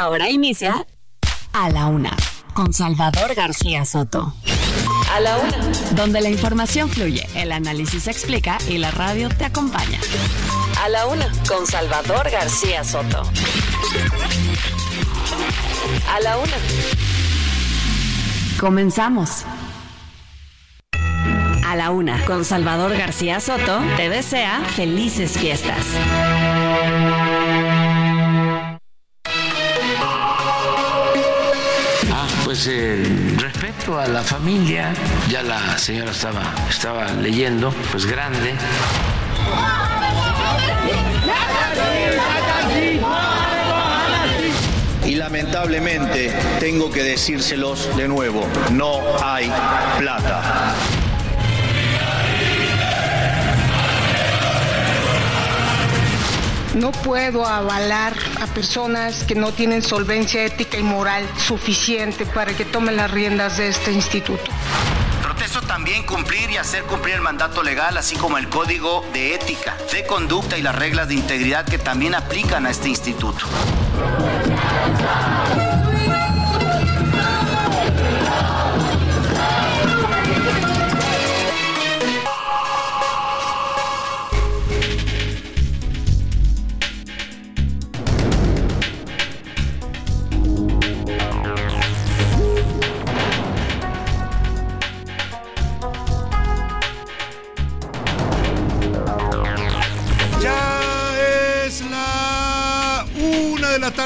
Ahora inicia A la Una con Salvador García Soto. A la Una. Donde la información fluye, el análisis se explica y la radio te acompaña. A la Una con Salvador García Soto. A la Una. Comenzamos. A la Una con Salvador García Soto te desea felices fiestas. Pues el respeto a la familia, ya la señora estaba, estaba leyendo, pues grande. Y lamentablemente tengo que decírselos de nuevo, no hay plata. No puedo avalar a personas que no tienen solvencia ética y moral suficiente para que tomen las riendas de este instituto. Protesto también cumplir y hacer cumplir el mandato legal, así como el código de ética, de conducta y las reglas de integridad que también aplican a este instituto.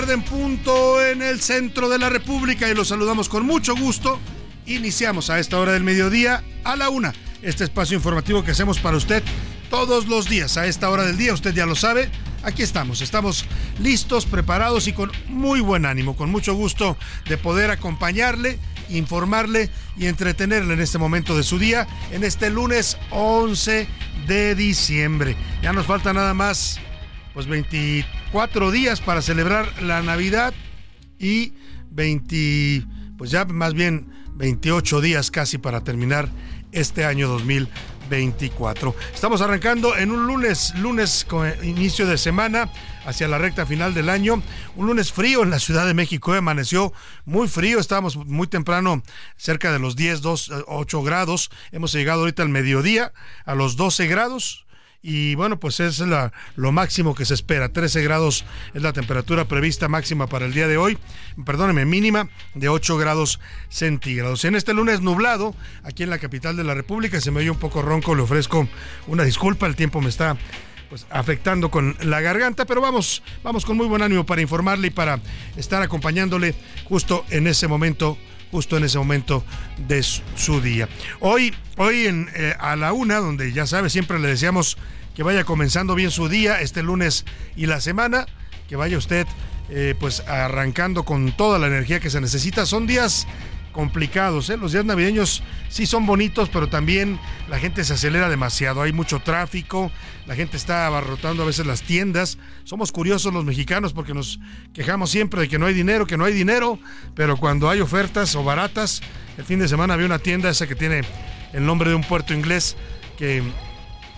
Tarde en punto en el centro de la República y los saludamos con mucho gusto. Iniciamos a esta hora del mediodía a la una este espacio informativo que hacemos para usted todos los días a esta hora del día. Usted ya lo sabe. Aquí estamos, estamos listos, preparados y con muy buen ánimo, con mucho gusto de poder acompañarle, informarle y entretenerle en este momento de su día, en este lunes 11 de diciembre. Ya nos falta nada más pues 24 días para celebrar la Navidad y 20, pues ya más bien 28 días casi para terminar este año 2024. Estamos arrancando en un lunes, lunes con inicio de semana hacia la recta final del año. Un lunes frío en la Ciudad de México, amaneció muy frío, estábamos muy temprano, cerca de los 10, 2, 8 grados. Hemos llegado ahorita al mediodía a los 12 grados y bueno, pues es la, lo máximo que se espera. 13 grados es la temperatura prevista máxima para el día de hoy, perdóneme, mínima de 8 grados centígrados. En este lunes nublado, aquí en la capital de la República, se me oye un poco ronco, le ofrezco una disculpa, el tiempo me está pues afectando con la garganta, pero vamos, vamos con muy buen ánimo para informarle y para estar acompañándole justo en ese momento justo en ese momento de su día. Hoy, hoy en, eh, a la una, donde ya sabe, siempre le deseamos que vaya comenzando bien su día este lunes y la semana, que vaya usted eh, pues arrancando con toda la energía que se necesita. Son días complicados. ¿eh? Los días navideños sí son bonitos, pero también la gente se acelera demasiado. Hay mucho tráfico, la gente está abarrotando a veces las tiendas. Somos curiosos los mexicanos porque nos quejamos siempre de que no hay dinero, que no hay dinero, pero cuando hay ofertas o baratas, el fin de semana había una tienda esa que tiene el nombre de un puerto inglés que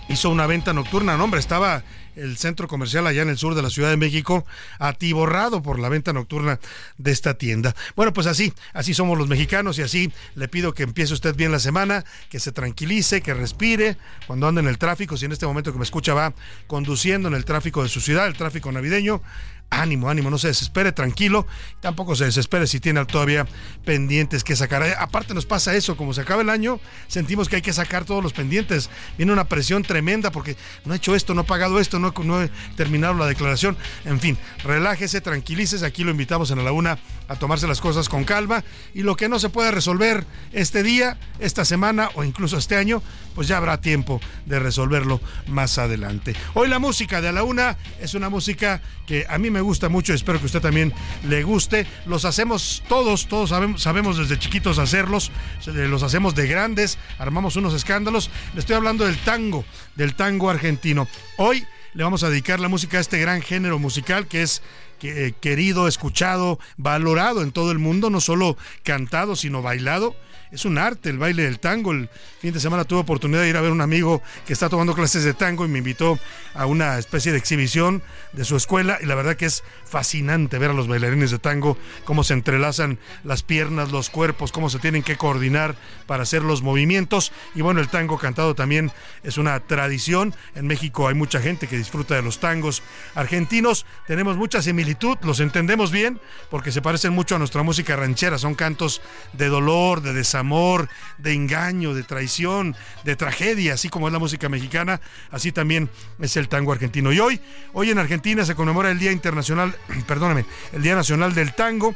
hizo una venta nocturna. No, hombre, estaba el centro comercial allá en el sur de la Ciudad de México, atiborrado por la venta nocturna de esta tienda. Bueno, pues así, así somos los mexicanos y así le pido que empiece usted bien la semana, que se tranquilice, que respire cuando ande en el tráfico, si en este momento que me escucha va conduciendo en el tráfico de su ciudad, el tráfico navideño, ánimo, ánimo, no se desespere, tranquilo, tampoco se desespere si tiene todavía pendientes que sacar. Eh, aparte nos pasa eso, como se acaba el año, sentimos que hay que sacar todos los pendientes. Viene una presión tremenda porque no he hecho esto, no he pagado esto, no, no he terminado la declaración. En fin, relájese, tranquilícese, aquí lo invitamos en la una a tomarse las cosas con calma y lo que no se puede resolver este día, esta semana o incluso este año, pues ya habrá tiempo de resolverlo más adelante. Hoy la música de a la una es una música que a mí me gusta mucho, espero que usted también le guste. Los hacemos todos, todos sabemos, sabemos desde chiquitos hacerlos, los hacemos de grandes, armamos unos escándalos. Le estoy hablando del tango, del tango argentino. Hoy le vamos a dedicar la música a este gran género musical que es eh, querido, escuchado, valorado en todo el mundo, no solo cantado, sino bailado es un arte el baile del tango. El fin de semana tuve oportunidad de ir a ver a un amigo que está tomando clases de tango y me invitó a una especie de exhibición de su escuela y la verdad que es fascinante ver a los bailarines de tango cómo se entrelazan las piernas, los cuerpos, cómo se tienen que coordinar para hacer los movimientos y bueno, el tango cantado también es una tradición. En México hay mucha gente que disfruta de los tangos argentinos. Tenemos mucha similitud, los entendemos bien porque se parecen mucho a nuestra música ranchera, son cantos de dolor, de desastre amor, de engaño, de traición, de tragedia, así como es la música mexicana, así también es el tango argentino. Y hoy, hoy en Argentina se conmemora el Día Internacional, perdóname, el Día Nacional del Tango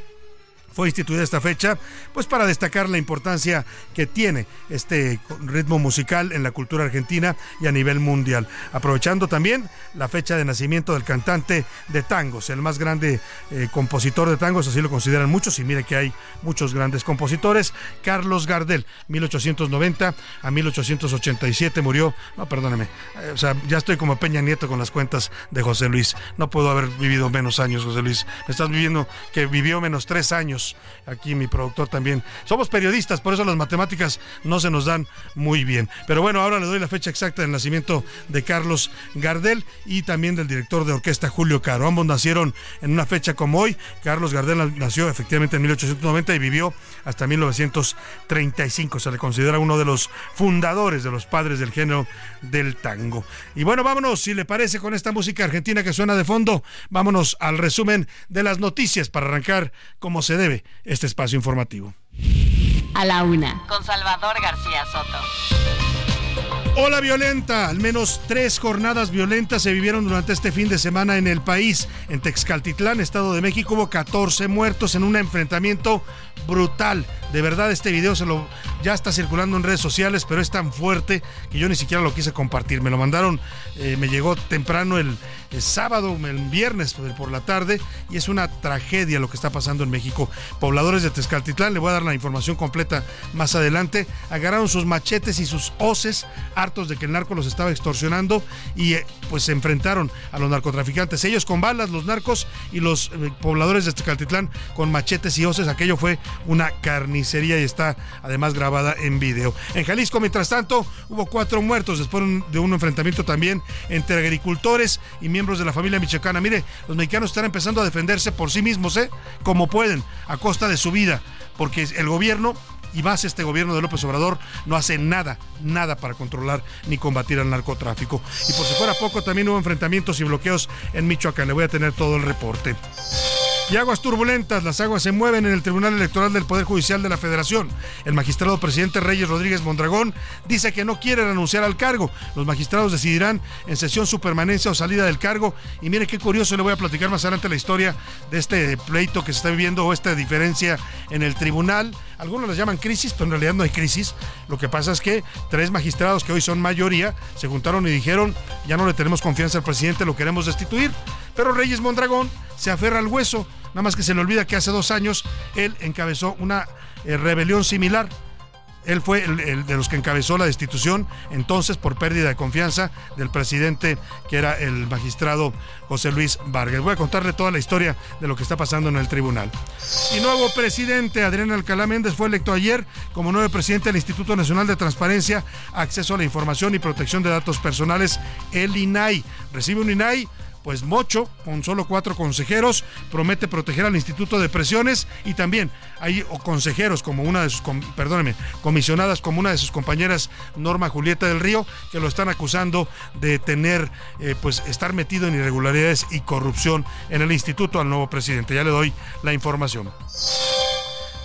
fue instituida esta fecha, pues para destacar la importancia que tiene este ritmo musical en la cultura argentina y a nivel mundial. Aprovechando también la fecha de nacimiento del cantante de tangos, el más grande eh, compositor de tangos, así lo consideran muchos, y mire que hay muchos grandes compositores, Carlos Gardel, 1890 a 1887 murió, no, perdóneme, eh, o sea, ya estoy como Peña Nieto con las cuentas de José Luis, no puedo haber vivido menos años, José Luis, me estás viviendo que vivió menos tres años Aquí mi productor también. Somos periodistas, por eso las matemáticas no se nos dan muy bien. Pero bueno, ahora le doy la fecha exacta del nacimiento de Carlos Gardel y también del director de orquesta Julio Caro. Ambos nacieron en una fecha como hoy. Carlos Gardel nació efectivamente en 1890 y vivió hasta 1935. Se le considera uno de los fundadores de los padres del género del tango. Y bueno, vámonos, si le parece, con esta música argentina que suena de fondo, vámonos al resumen de las noticias para arrancar como se debe este espacio informativo. A la una, con Salvador García Soto. Hola violenta, al menos tres jornadas violentas se vivieron durante este fin de semana en el país. En Texcaltitlán, Estado de México, hubo 14 muertos en un enfrentamiento brutal. De verdad, este video se lo ya está circulando en redes sociales, pero es tan fuerte que yo ni siquiera lo quise compartir. Me lo mandaron, eh, me llegó temprano el, sábado, el viernes por la tarde, y es una tragedia lo que está pasando en México. Pobladores de Texcaltitlán, le voy a dar la información completa más adelante, agarraron sus machetes y sus hoces, hartos de que el narco los estaba extorsionando, y eh, pues se enfrentaron a los narcotraficantes. Ellos con balas, los narcos, y los eh, pobladores de Texcaltitlán con machetes y hoces. Aquello fue una carnicería y está además grabado en video. En Jalisco, mientras tanto, hubo cuatro muertos después de un enfrentamiento también entre agricultores y miembros de la familia michoacana. Mire, los mexicanos están empezando a defenderse por sí mismos, ¿eh? Como pueden, a costa de su vida, porque el gobierno y más este gobierno de López Obrador no hace nada, nada para controlar ni combatir al narcotráfico. Y por si fuera poco, también hubo enfrentamientos y bloqueos en Michoacán. Le voy a tener todo el reporte. Y aguas turbulentas, las aguas se mueven en el Tribunal Electoral del Poder Judicial de la Federación. El magistrado presidente Reyes Rodríguez Mondragón dice que no quiere renunciar al cargo. Los magistrados decidirán en sesión su permanencia o salida del cargo. Y mire qué curioso, le voy a platicar más adelante la historia de este pleito que se está viviendo o esta diferencia en el tribunal. Algunos las llaman crisis, pero en realidad no hay crisis. Lo que pasa es que tres magistrados que hoy son mayoría se juntaron y dijeron, ya no le tenemos confianza al presidente, lo queremos destituir. Pero Reyes Mondragón se aferra al hueso Nada más que se le olvida que hace dos años él encabezó una eh, rebelión similar. Él fue el, de los que encabezó la destitución entonces por pérdida de confianza del presidente que era el magistrado José Luis Vargas. Voy a contarle toda la historia de lo que está pasando en el tribunal. Y nuevo presidente, Adrián Alcalá Méndez, fue electo ayer como nuevo presidente del Instituto Nacional de Transparencia, Acceso a la Información y Protección de Datos Personales, el INAI. Recibe un INAI pues Mocho, con solo cuatro consejeros, promete proteger al Instituto de Presiones y también hay consejeros como una de sus, comisionadas como una de sus compañeras Norma Julieta del Río, que lo están acusando de tener, eh, pues estar metido en irregularidades y corrupción en el instituto al nuevo presidente. Ya le doy la información.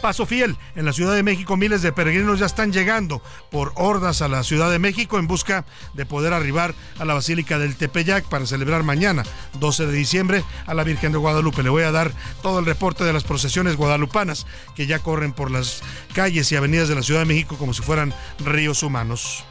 Paso fiel. En la Ciudad de México miles de peregrinos ya están llegando por hordas a la Ciudad de México en busca de poder arribar a la Basílica del Tepeyac para celebrar mañana, 12 de diciembre, a la Virgen de Guadalupe. Le voy a dar todo el reporte de las procesiones guadalupanas que ya corren por las calles y avenidas de la Ciudad de México como si fueran ríos humanos.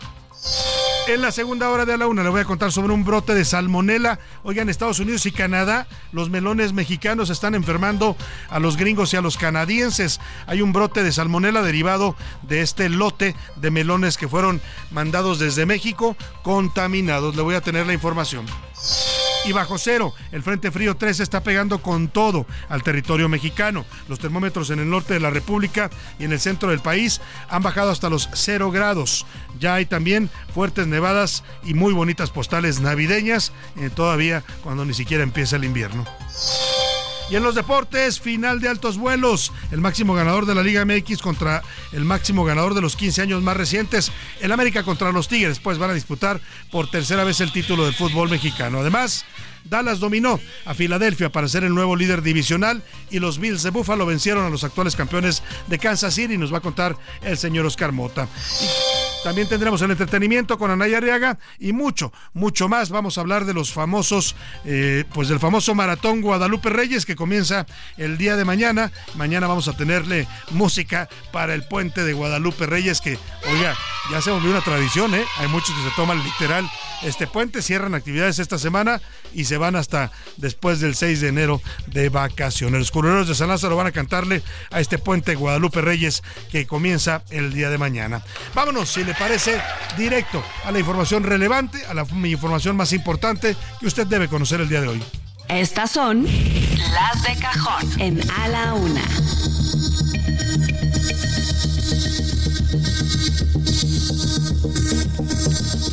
En la segunda hora de a la una le voy a contar sobre un brote de salmonela. Oigan, Estados Unidos y Canadá, los melones mexicanos están enfermando a los gringos y a los canadienses. Hay un brote de salmonela derivado de este lote de melones que fueron mandados desde México contaminados. Le voy a tener la información y bajo cero. El Frente Frío 3 está pegando con todo al territorio mexicano. Los termómetros en el norte de la República y en el centro del país han bajado hasta los cero grados. Ya hay también fuertes nevadas y muy bonitas postales navideñas, eh, todavía cuando ni siquiera empieza el invierno. Y en los deportes, final de altos vuelos. El máximo ganador de la Liga MX contra el máximo ganador de los 15 años más recientes. El América contra los Tigres, pues van a disputar por tercera vez el título del fútbol mexicano. Además, Dallas dominó a Filadelfia para ser el nuevo líder divisional y los Bills de Buffalo vencieron a los actuales campeones de Kansas City. Nos va a contar el señor Oscar Mota. También tendremos el entretenimiento con Anaya Arriaga y mucho, mucho más. Vamos a hablar de los famosos, eh, pues del famoso maratón Guadalupe Reyes que comienza el día de mañana. Mañana vamos a tenerle música para el puente de Guadalupe Reyes que, oiga, ya se volvió una tradición, ¿eh? Hay muchos que se toman literal este puente, cierran actividades esta semana y se van hasta después del 6 de enero de vacaciones. Los curuleros de San Lázaro van a cantarle a este puente Guadalupe Reyes que comienza el día de mañana. Vámonos, si le parece, directo a la información relevante, a la información más importante que usted debe conocer el día de hoy. Estas son las de cajón en A la Una.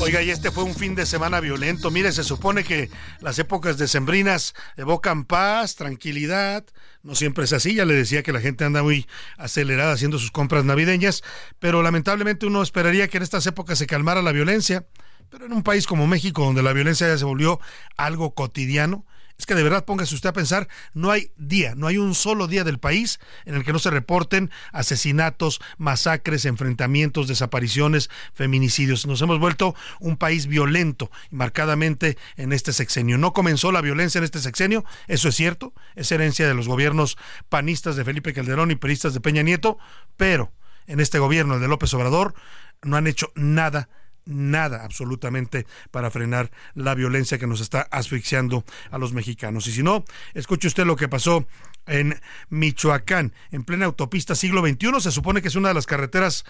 Oiga, y este fue un fin de semana violento. Mire, se supone que las épocas decembrinas evocan paz, tranquilidad. No siempre es así. Ya le decía que la gente anda muy acelerada haciendo sus compras navideñas. Pero lamentablemente uno esperaría que en estas épocas se calmara la violencia. Pero en un país como México, donde la violencia ya se volvió algo cotidiano, es que de verdad póngase usted a pensar, no hay día, no hay un solo día del país en el que no se reporten asesinatos, masacres, enfrentamientos, desapariciones, feminicidios. Nos hemos vuelto un país violento, marcadamente en este sexenio. No comenzó la violencia en este sexenio, eso es cierto, es herencia de los gobiernos panistas de Felipe Calderón y peristas de Peña Nieto, pero en este gobierno de López Obrador no han hecho nada nada absolutamente para frenar la violencia que nos está asfixiando a los mexicanos. Y si no, escuche usted lo que pasó en Michoacán, en plena autopista siglo XXI, se supone que es una de las carreteras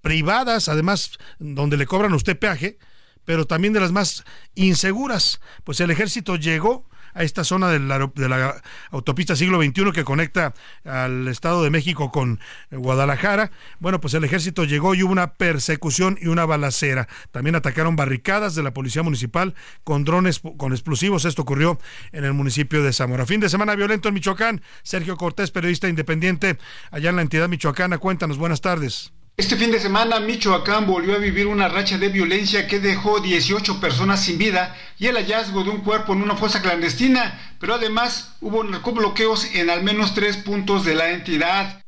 privadas, además donde le cobran a usted peaje, pero también de las más inseguras. Pues el ejército llegó a esta zona de la, autopista siglo XXI que conecta al Estado de México con eh, Guadalajara. Bueno, pues el ejército llegó y hubo una persecución y una balacera. También atacaron barricadas de la policía municipal con drones con explosivos. Esto ocurrió en el municipio de Zamora. Fin de semana violento en Michoacán. Sergio Cortés, periodista independiente allá en la entidad michoacana. Cuéntanos, buenas tardes. Este fin de semana Michoacán volvió a vivir una racha de violencia que dejó 18 personas sin vida y el hallazgo de un cuerpo en una fosa clandestina, pero además hubo narcobloqueos en al menos tres puntos de la entidad.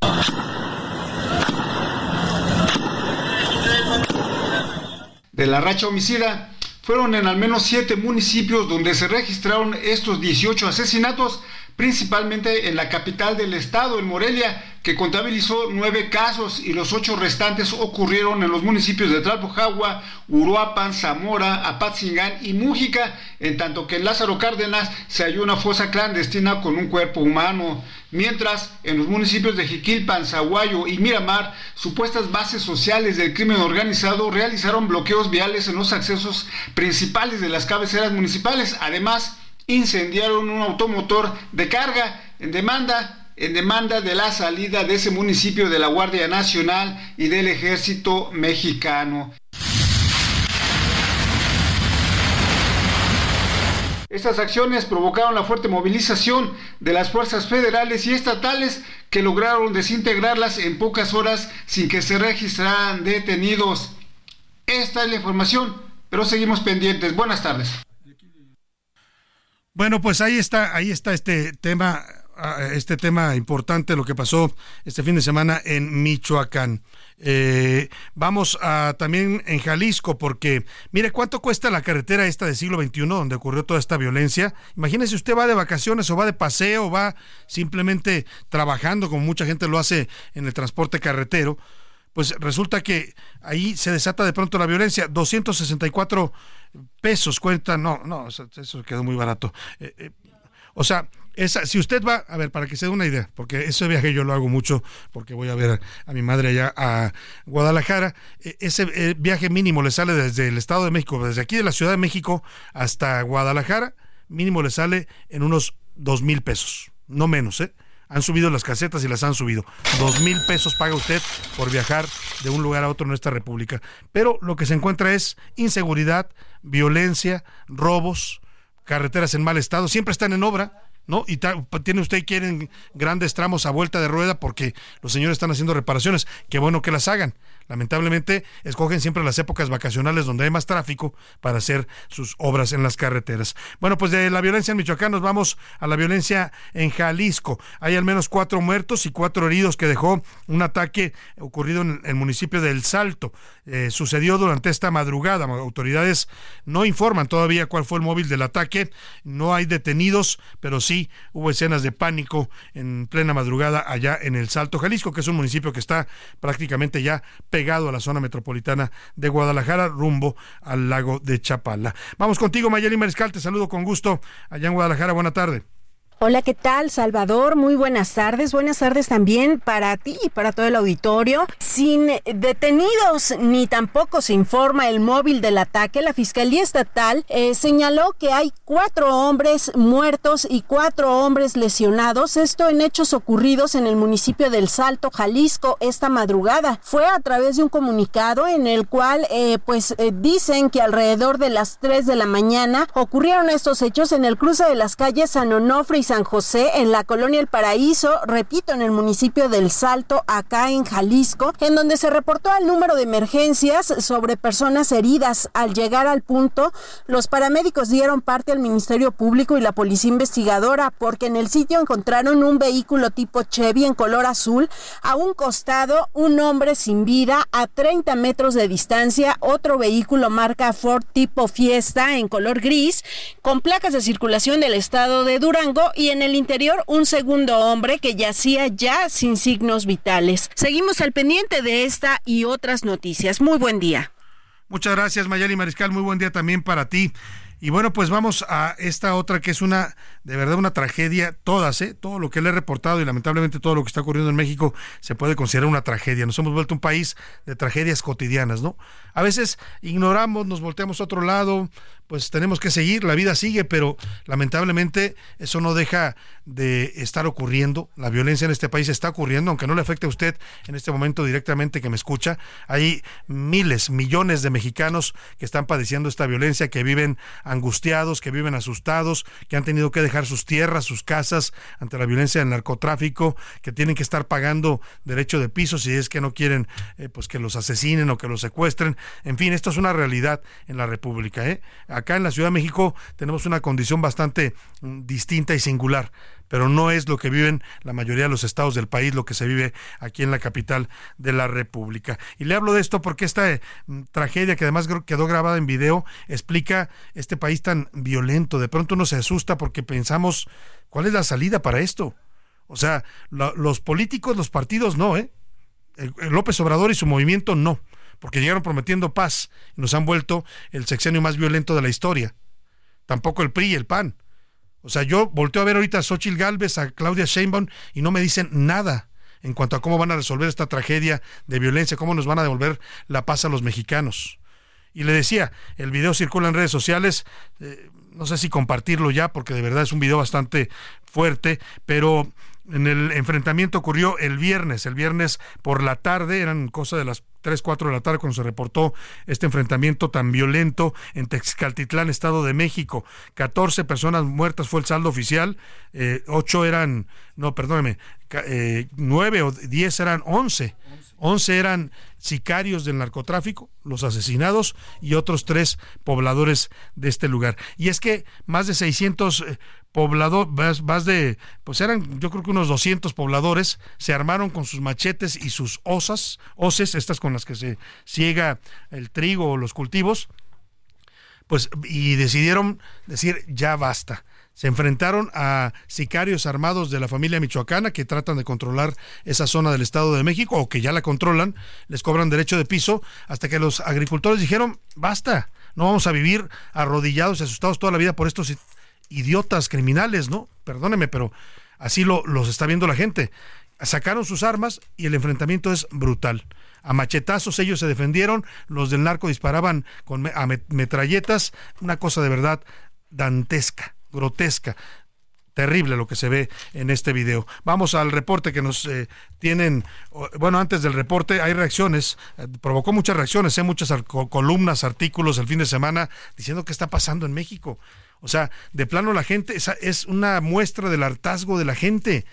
De la racha homicida, fueron en al menos siete municipios donde se registraron estos 18 asesinatos, principalmente en la capital del estado, en Morelia, que contabilizó nueve casos y los ocho restantes ocurrieron en los municipios de Tlalpujagua, Uruapan, Zamora, Apatzingán y Mújica, en tanto que en Lázaro Cárdenas se halló una fosa clandestina con un cuerpo humano. Mientras, en los municipios de Jiquilpan, Zaguayo y Miramar, supuestas bases sociales del crimen organizado realizaron bloqueos viales en los accesos principales de las cabeceras municipales. Además, incendiaron un automotor de carga en demanda en demanda de la salida de ese municipio de la Guardia Nacional y del Ejército Mexicano. Estas acciones provocaron la fuerte movilización de las fuerzas federales y estatales que lograron desintegrarlas en pocas horas sin que se registraran detenidos. Esta es la información, pero seguimos pendientes. Buenas tardes. Bueno, pues ahí está, ahí está este tema, ah, este tema importante, lo que pasó este fin de semana en Michoacán. Eh, vamos a también en Jalisco, porque mire cuánto cuesta la carretera esta del siglo XXI, donde ocurrió toda esta violencia. Imagínese, usted va de vacaciones o va de paseo, o va simplemente trabajando, como mucha gente lo hace en el transporte carretero. Pues resulta que ahí se desata de pronto la violencia. 264 pesos cuenta, no, no, eso quedó muy barato. Eh, eh, o sea, esa, si usted va, a ver, para que se dé una idea, porque ese viaje yo lo hago mucho, porque voy a ver a mi madre allá a Guadalajara, e, ese eh, viaje mínimo le sale desde el Estado de México, desde aquí de la Ciudad de México hasta Guadalajara, mínimo le sale en unos dos mil pesos, no menos, ¿eh? Han subido las casetas y las han subido. Dos mil pesos paga usted por viajar de un lugar a otro en esta república. Pero lo que se encuentra es inseguridad, violencia, robos, carreteras en mal estado, siempre están en obra ¿no? Y tiene usted quieren grandes tramos a vuelta de rueda porque los señores están haciendo reparaciones. Qué bueno que las hagan. Lamentablemente, escogen siempre las épocas vacacionales donde hay más tráfico para hacer sus obras en las carreteras. Bueno, pues de la violencia en Michoacán nos vamos a la violencia en Jalisco. Hay al menos cuatro muertos y cuatro heridos que dejó un ataque ocurrido en el municipio de El Salto. Eh, sucedió durante esta madrugada. Autoridades no informan todavía cuál fue el móvil del ataque. No hay detenidos, pero sí hubo escenas de pánico en plena madrugada allá en El Salto, Jalisco, que es un municipio que está prácticamente ya pegado a la zona metropolitana de Guadalajara, rumbo al lago de Chapala. Vamos contigo, Mayeli Mariscal, te saludo con gusto allá en Guadalajara. Buena tarde. Hola, ¿qué tal, Salvador? Muy buenas tardes. Buenas tardes también para ti y para todo el auditorio. Sin detenidos ni tampoco se informa el móvil del ataque, la Fiscalía Estatal eh, señaló que hay cuatro hombres muertos y cuatro hombres lesionados. Esto en hechos ocurridos en el municipio del Salto, Jalisco, esta madrugada. Fue a través de un comunicado en el cual, eh, pues, eh, dicen que alrededor de las 3 de la mañana ocurrieron estos hechos en el cruce de las calles San Onofre y San José, en la colonia El Paraíso, repito, en el municipio del Salto, acá en Jalisco, en donde se reportó el número de emergencias sobre personas heridas. Al llegar al punto, los paramédicos dieron parte al Ministerio Público y la Policía Investigadora, porque en el sitio encontraron un vehículo tipo Chevy en color azul, a un costado un hombre sin vida, a 30 metros de distancia, otro vehículo marca Ford tipo Fiesta en color gris, con placas de circulación del estado de Durango y en el interior un segundo hombre que yacía ya sin signos vitales. Seguimos al pendiente de esta y otras noticias. Muy buen día. Muchas gracias, Mayali Mariscal. Muy buen día también para ti. Y bueno, pues vamos a esta otra que es una, de verdad, una tragedia. Todas, ¿eh? Todo lo que le he reportado y lamentablemente todo lo que está ocurriendo en México se puede considerar una tragedia. Nos hemos vuelto un país de tragedias cotidianas, ¿no? A veces ignoramos, nos volteamos a otro lado, pues tenemos que seguir, la vida sigue, pero lamentablemente eso no deja de estar ocurriendo. La violencia en este país está ocurriendo, aunque no le afecte a usted en este momento directamente que me escucha. Hay miles, millones de mexicanos que están padeciendo esta violencia, que viven angustiados, que viven asustados, que han tenido que dejar sus tierras, sus casas ante la violencia del narcotráfico, que tienen que estar pagando derecho de piso si es que no quieren eh, pues que los asesinen o que los secuestren. En fin, esto es una realidad en la República. ¿eh? Acá en la Ciudad de México tenemos una condición bastante mm, distinta y singular pero no es lo que viven la mayoría de los estados del país, lo que se vive aquí en la capital de la República. Y le hablo de esto porque esta mm, tragedia, que además quedó grabada en video, explica este país tan violento. De pronto uno se asusta porque pensamos, ¿cuál es la salida para esto? O sea, los políticos, los partidos no, ¿eh? López Obrador y su movimiento no porque llegaron prometiendo paz y nos han vuelto el sexenio más violento de la historia. Tampoco el PRI y el PAN. O sea, yo volteo a ver ahorita a Xochitl Galvez, a Claudia Sheinbaum y no me dicen nada en cuanto a cómo van a resolver esta tragedia de violencia, cómo nos van a devolver la paz a los mexicanos. Y le decía, el video circula en redes sociales, eh, no sé si compartirlo ya, porque de verdad es un video bastante fuerte, pero en el enfrentamiento ocurrió el viernes, el viernes por la tarde, eran cosa de las 3, 4 de la tarde cuando se reportó este enfrentamiento tan violento en Texcaltitlán, Estado de México. 14 personas muertas fue el saldo oficial, eh, 8 eran, no, perdóneme, eh, 9 o 10 eran 11. 11 eran sicarios del narcotráfico, los asesinados, y otros tres pobladores de este lugar. Y es que más de 600 eh, pobladores, más, de, pues eran yo creo que unos 200 pobladores, se armaron con sus machetes y sus osas, estas con las que se ciega el trigo o los cultivos, pues y decidieron decir ya basta se enfrentaron a sicarios armados de la familia michoacana que tratan de controlar esa zona del Estado de México o que ya la controlan, les cobran derecho de piso, hasta que los agricultores dijeron, basta, no vamos a vivir arrodillados y asustados toda la vida por estos idiotas criminales, ¿no? Perdóneme, pero así lo, los está viendo la gente. Sacaron sus armas y el enfrentamiento es brutal. A machetazos ellos se defendieron, los del narco disparaban con a metralletas, una cosa de verdad dantesca grotesca. Terrible lo que se ve en este video. Vamos al reporte que nos eh, tienen. Bueno, antes del reporte hay reacciones. Eh, provocó muchas reacciones, ¿eh? muchas columnas, artículos el fin de semana diciendo qué está pasando en México. O sea, de plano la gente, es, es una muestra del hartazgo de la gente,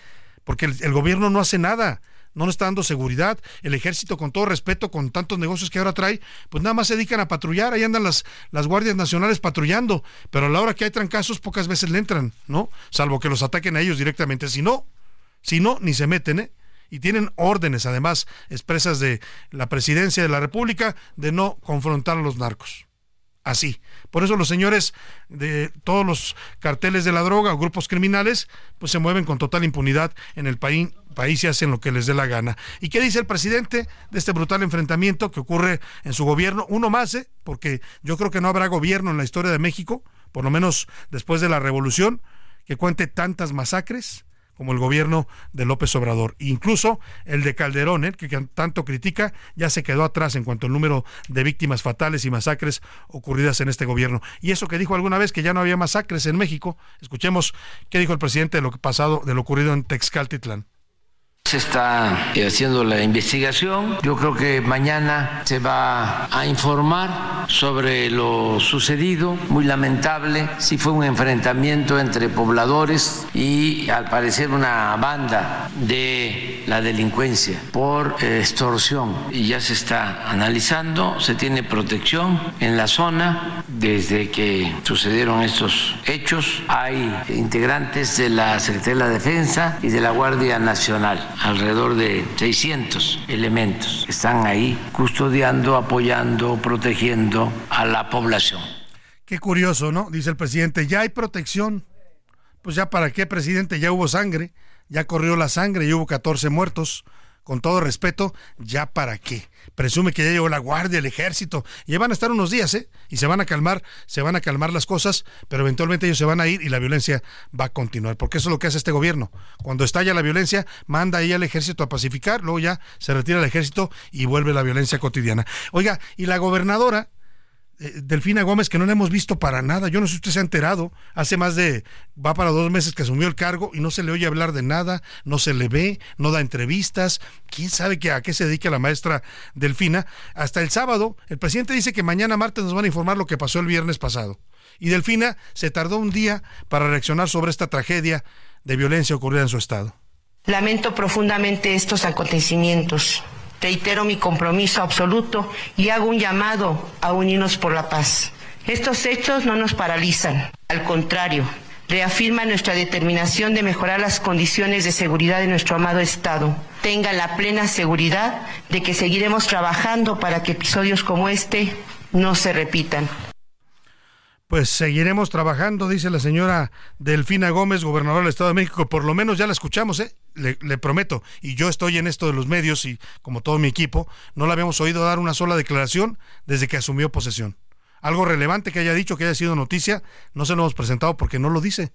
porque el gobierno no hace nada no nos está dando seguridad. El ejército, con todo respeto, con tantos negocios que ahora trae, pues nada más se dedican a patrullar, ahí andan las, las guardias nacionales patrullando, pero a la hora que hay trancazos pocas veces le entran, ¿no? Salvo que los ataquen a ellos directamente. Si no, si no, ni se meten, ¿eh? y tienen órdenes, además, expresas de la presidencia de la República de no confrontar a los narcos. Así. Por eso los señores de todos los carteles de la droga o grupos criminales, pues se mueven con total impunidad en el país país y hacen lo que les dé la gana. ¿Y qué dice el presidente de este brutal enfrentamiento que ocurre en su gobierno? Uno más, ¿eh? porque yo creo que no habrá gobierno en la historia de México, por lo menos después de la revolución, que cuente tantas masacres como el gobierno de López Obrador. Incluso el de Calderón, ¿eh? que tanto critica, ya se quedó atrás en cuanto al número de víctimas fatales y masacres ocurridas en este gobierno. Y eso que dijo alguna vez que ya no había masacres en México, escuchemos qué dijo el presidente de lo pasado, de lo ocurrido en Texcaltitlán. Se está eh, haciendo la investigación. Yo creo que mañana se va a informar sobre lo sucedido. Muy lamentable. Sí fue un enfrentamiento entre pobladores y al parecer una banda de la delincuencia por eh, extorsión. Y ya se está analizando. Se tiene protección en la zona desde que sucedieron estos hechos. Hay integrantes de la Secretaría de la Defensa y de la Guardia Nacional alrededor de 600 elementos están ahí custodiando, apoyando, protegiendo a la población. Qué curioso, ¿no? Dice el presidente, ya hay protección. Pues ya para qué, presidente, ya hubo sangre, ya corrió la sangre y hubo 14 muertos con todo respeto, ¿ya para qué? Presume que ya llegó la guardia, el ejército, y van a estar unos días, ¿eh? Y se van a calmar, se van a calmar las cosas, pero eventualmente ellos se van a ir y la violencia va a continuar, porque eso es lo que hace este gobierno. Cuando estalla la violencia, manda ahí al ejército a pacificar, luego ya se retira el ejército y vuelve la violencia cotidiana. Oiga, y la gobernadora, eh, Delfina Gómez, que no la hemos visto para nada. Yo no sé si usted se ha enterado. Hace más de, va para dos meses que asumió el cargo y no se le oye hablar de nada, no se le ve, no da entrevistas. ¿Quién sabe que, a qué se dedica la maestra Delfina? Hasta el sábado, el presidente dice que mañana martes nos van a informar lo que pasó el viernes pasado. Y Delfina se tardó un día para reaccionar sobre esta tragedia de violencia ocurrida en su estado. Lamento profundamente estos acontecimientos Reitero mi compromiso absoluto y hago un llamado a unirnos por la paz. Estos hechos no nos paralizan, al contrario, reafirman nuestra determinación de mejorar las condiciones de seguridad de nuestro amado Estado. Tenga la plena seguridad de que seguiremos trabajando para que episodios como este no se repitan. Pues seguiremos trabajando, dice la señora Delfina Gómez, gobernadora del Estado de México. Por lo menos ya la escuchamos, ¿eh? Le, prometo. Y yo estoy en esto de los medios y como todo mi equipo, no la habíamos oído dar una sola declaración desde que asumió posesión. Algo relevante que haya dicho, que haya sido noticia, no se lo hemos presentado porque no lo dice.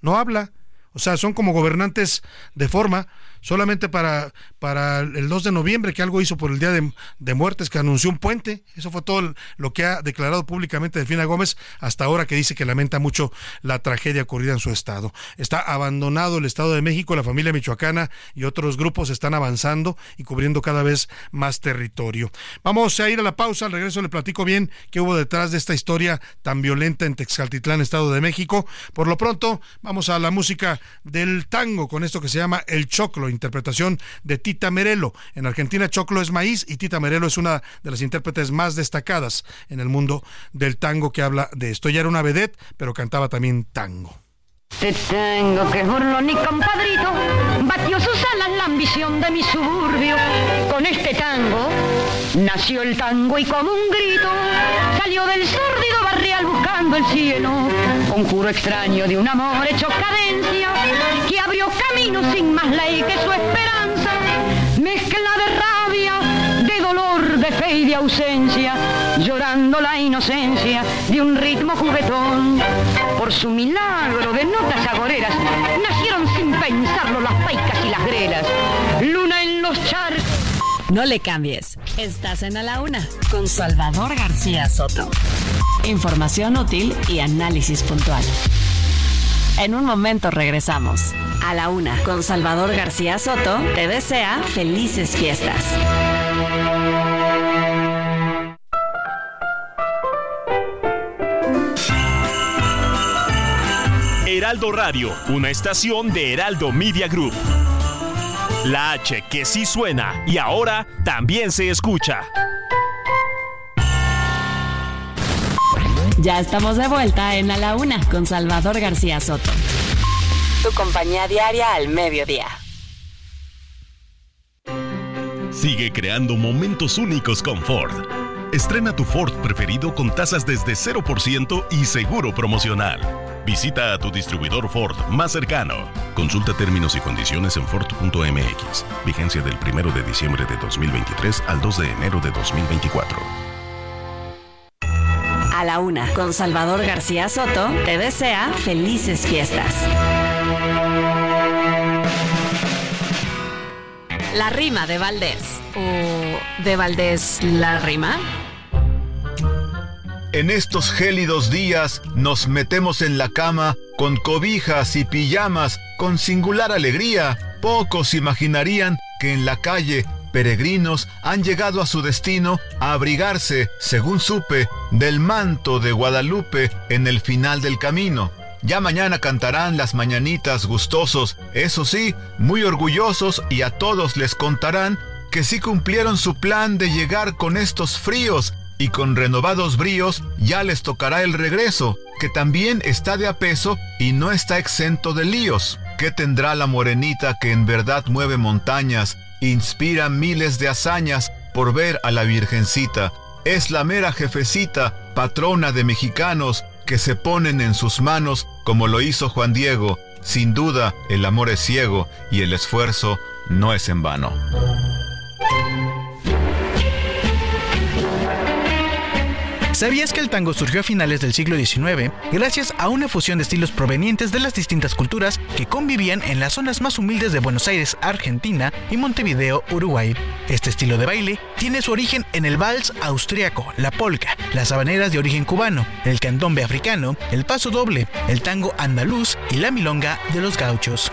No habla. O sea, son como gobernantes de forma, solamente para, para el 2 de noviembre, que algo hizo por el Día de, Muertes, que anunció un puente. Eso fue todo lo que ha declarado públicamente Delfina Gómez hasta ahora, que dice que lamenta mucho la tragedia ocurrida en su estado. Está abandonado el Estado de México, la familia michoacana y otros grupos están avanzando y cubriendo cada vez más territorio. Vamos a ir a la pausa, al regreso le platico bien qué hubo detrás de esta historia tan violenta en Texcaltitlán, Estado de México. Por lo pronto, vamos a la música del tango con esto que se llama El Choclo, interpretación de Tita Merelo. En Argentina Choclo es maíz y Tita Merelo es una de las intérpretes más destacadas en el mundo del tango que habla de esto. Ella era una vedette, pero cantaba también tango. Te tengo que es burlón y compadrito, batió sus alas la ambición de mi suburbio. Con este tango nació el tango y como un grito salió del sórdido barrial buscando el cielo. Conjuro extraño de un amor hecho cadencia que abrió camino sin más ley que su esperanza. Mezcla de rabia, de dolor, de fe y de ausencia, llorando la inocencia de un ritmo juguetón. Por su milagro de notas agoreras, nacieron sin pensarlo las paicas y las grelas. Luna en los charcos. No le cambies. Estás en A la Una con Salvador García Soto. Información útil y análisis puntual. En un momento regresamos. A la Una con Salvador García Soto te desea felices fiestas. Heraldo Radio, una estación de Heraldo Media Group. La H que sí suena y ahora también se escucha. Ya estamos de vuelta en A la Una con Salvador García Soto. Tu compañía diaria al mediodía. Sigue creando momentos únicos con Ford. Estrena tu Ford preferido con tasas desde 0% y seguro promocional. Visita a tu distribuidor Ford más cercano. Consulta términos y condiciones en Ford.mx. Vigencia del 1 de diciembre de 2023 al 2 de enero de 2024. A la una, con Salvador García Soto, te desea felices fiestas. La rima de Valdés. ¿O de Valdés la rima? En estos gélidos días nos metemos en la cama con cobijas y pijamas con singular alegría. Pocos imaginarían que en la calle peregrinos han llegado a su destino a abrigarse, según supe, del manto de Guadalupe en el final del camino. Ya mañana cantarán las mañanitas gustosos, eso sí, muy orgullosos y a todos les contarán que sí cumplieron su plan de llegar con estos fríos y con renovados bríos ya les tocará el regreso, que también está de apeso y no está exento de líos. ¿Qué tendrá la morenita que en verdad mueve montañas, inspira miles de hazañas por ver a la Virgencita? Es la mera jefecita, patrona de mexicanos, que se ponen en sus manos como lo hizo Juan Diego. Sin duda, el amor es ciego y el esfuerzo no es en vano. ¿Sabías que el tango surgió a finales del siglo XIX gracias a una fusión de estilos provenientes de las distintas culturas que convivían en las zonas más humildes de Buenos Aires, Argentina y Montevideo, Uruguay? Este estilo de baile tiene su origen en el vals austriaco, la polka, las habaneras de origen cubano, el candombe africano, el paso doble, el tango andaluz y la milonga de los gauchos.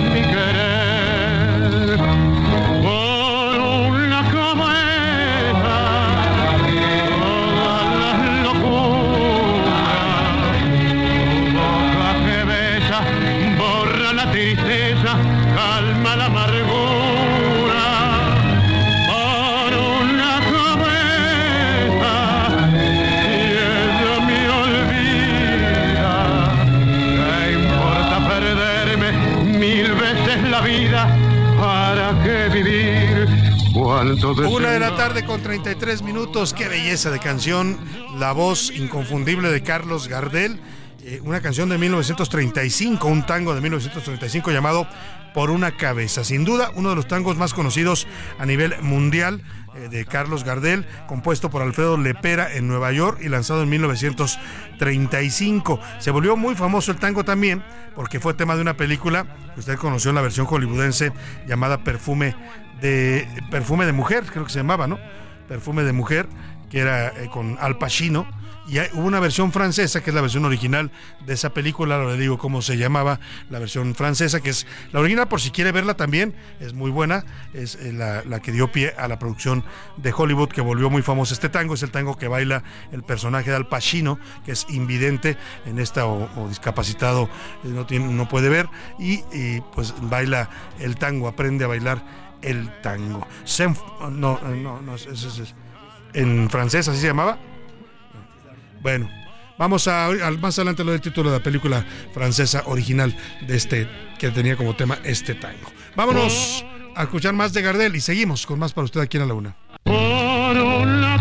mi querer Una de la deseo- tarde con 33 minutos. Qué belleza de canción. La voz inconfundible de Carlos Gardel. Eh, una canción de 1935, un tango de 1935 llamado Por una cabeza. Sin duda, uno de los tangos más conocidos a nivel mundial eh, de Carlos Gardel, compuesto por Alfredo Lepera en Nueva York y lanzado en 1935. Se volvió muy famoso el tango también porque fue tema de una película que usted conoció en la versión hollywoodense llamada Perfume de Perfume de Mujer, creo que se llamaba, ¿no? Perfume de Mujer, que era eh, con Al Pacino. Y hay- hubo una versión francesa, que es la versión original de esa película, ahora le digo cómo se llamaba la versión francesa, que es la original, por si quiere verla también, es muy buena, es eh, la, la que dio pie a la producción de Hollywood, que volvió muy famoso este tango, es el tango que baila el personaje de Al Pacino, que es invidente en esta o, discapacitado, eh, no, tiene, no puede ver, y, pues baila el tango, aprende a bailar el tango. Senf- no, eh, no, no, es- es- es- en francés así se llamaba. Bueno, vamos a más adelante lo del título de la película francesa original de este que tenía como tema este tango. Vámonos a escuchar más de Gardel y seguimos con más para usted aquí en la Luna. Por una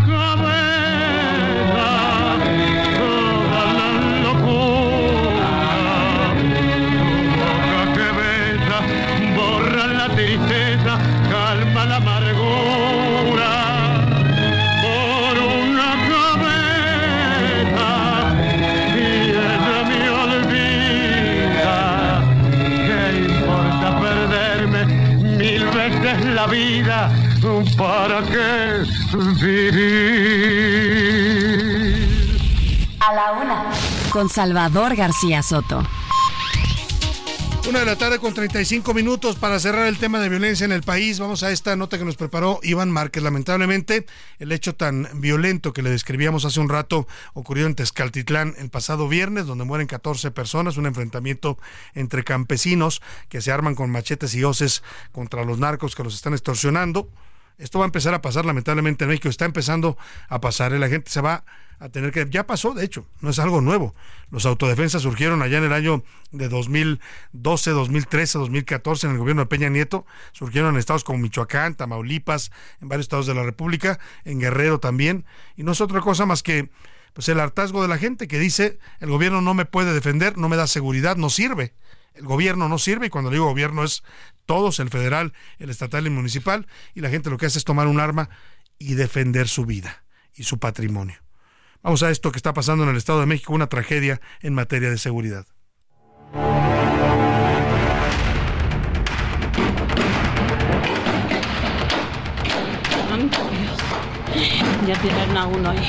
¿Para qué vivir? A la una. Con Salvador García Soto. Una de la tarde con 35 minutos para cerrar el tema de violencia en el país. Vamos a esta nota que nos preparó Iván Márquez. Lamentablemente, el hecho tan violento que le describíamos hace un rato ocurrió en Tezcaltitlán el pasado viernes, donde mueren 14 personas. Un enfrentamiento entre campesinos que se arman con machetes y hoces contra los narcos que los están extorsionando. Esto va a empezar a pasar lamentablemente en México, está empezando a pasar, ¿eh? la gente se va a tener que, ya pasó de hecho, no es algo nuevo. Los autodefensas surgieron allá en el año de 2012, 2013, 2014 en el gobierno de Peña Nieto, surgieron en estados como Michoacán, Tamaulipas, en varios estados de la República, en Guerrero también, y no es otra cosa más que pues el hartazgo de la gente que dice el gobierno no me puede defender, no me da seguridad, no sirve. El gobierno no sirve y cuando digo gobierno es todos, el federal, el estatal y el municipal, y la gente lo que hace es tomar un arma y defender su vida y su patrimonio. Vamos a esto que está pasando en el Estado de México, una tragedia en materia de seguridad. Ya tienen a uno ahí.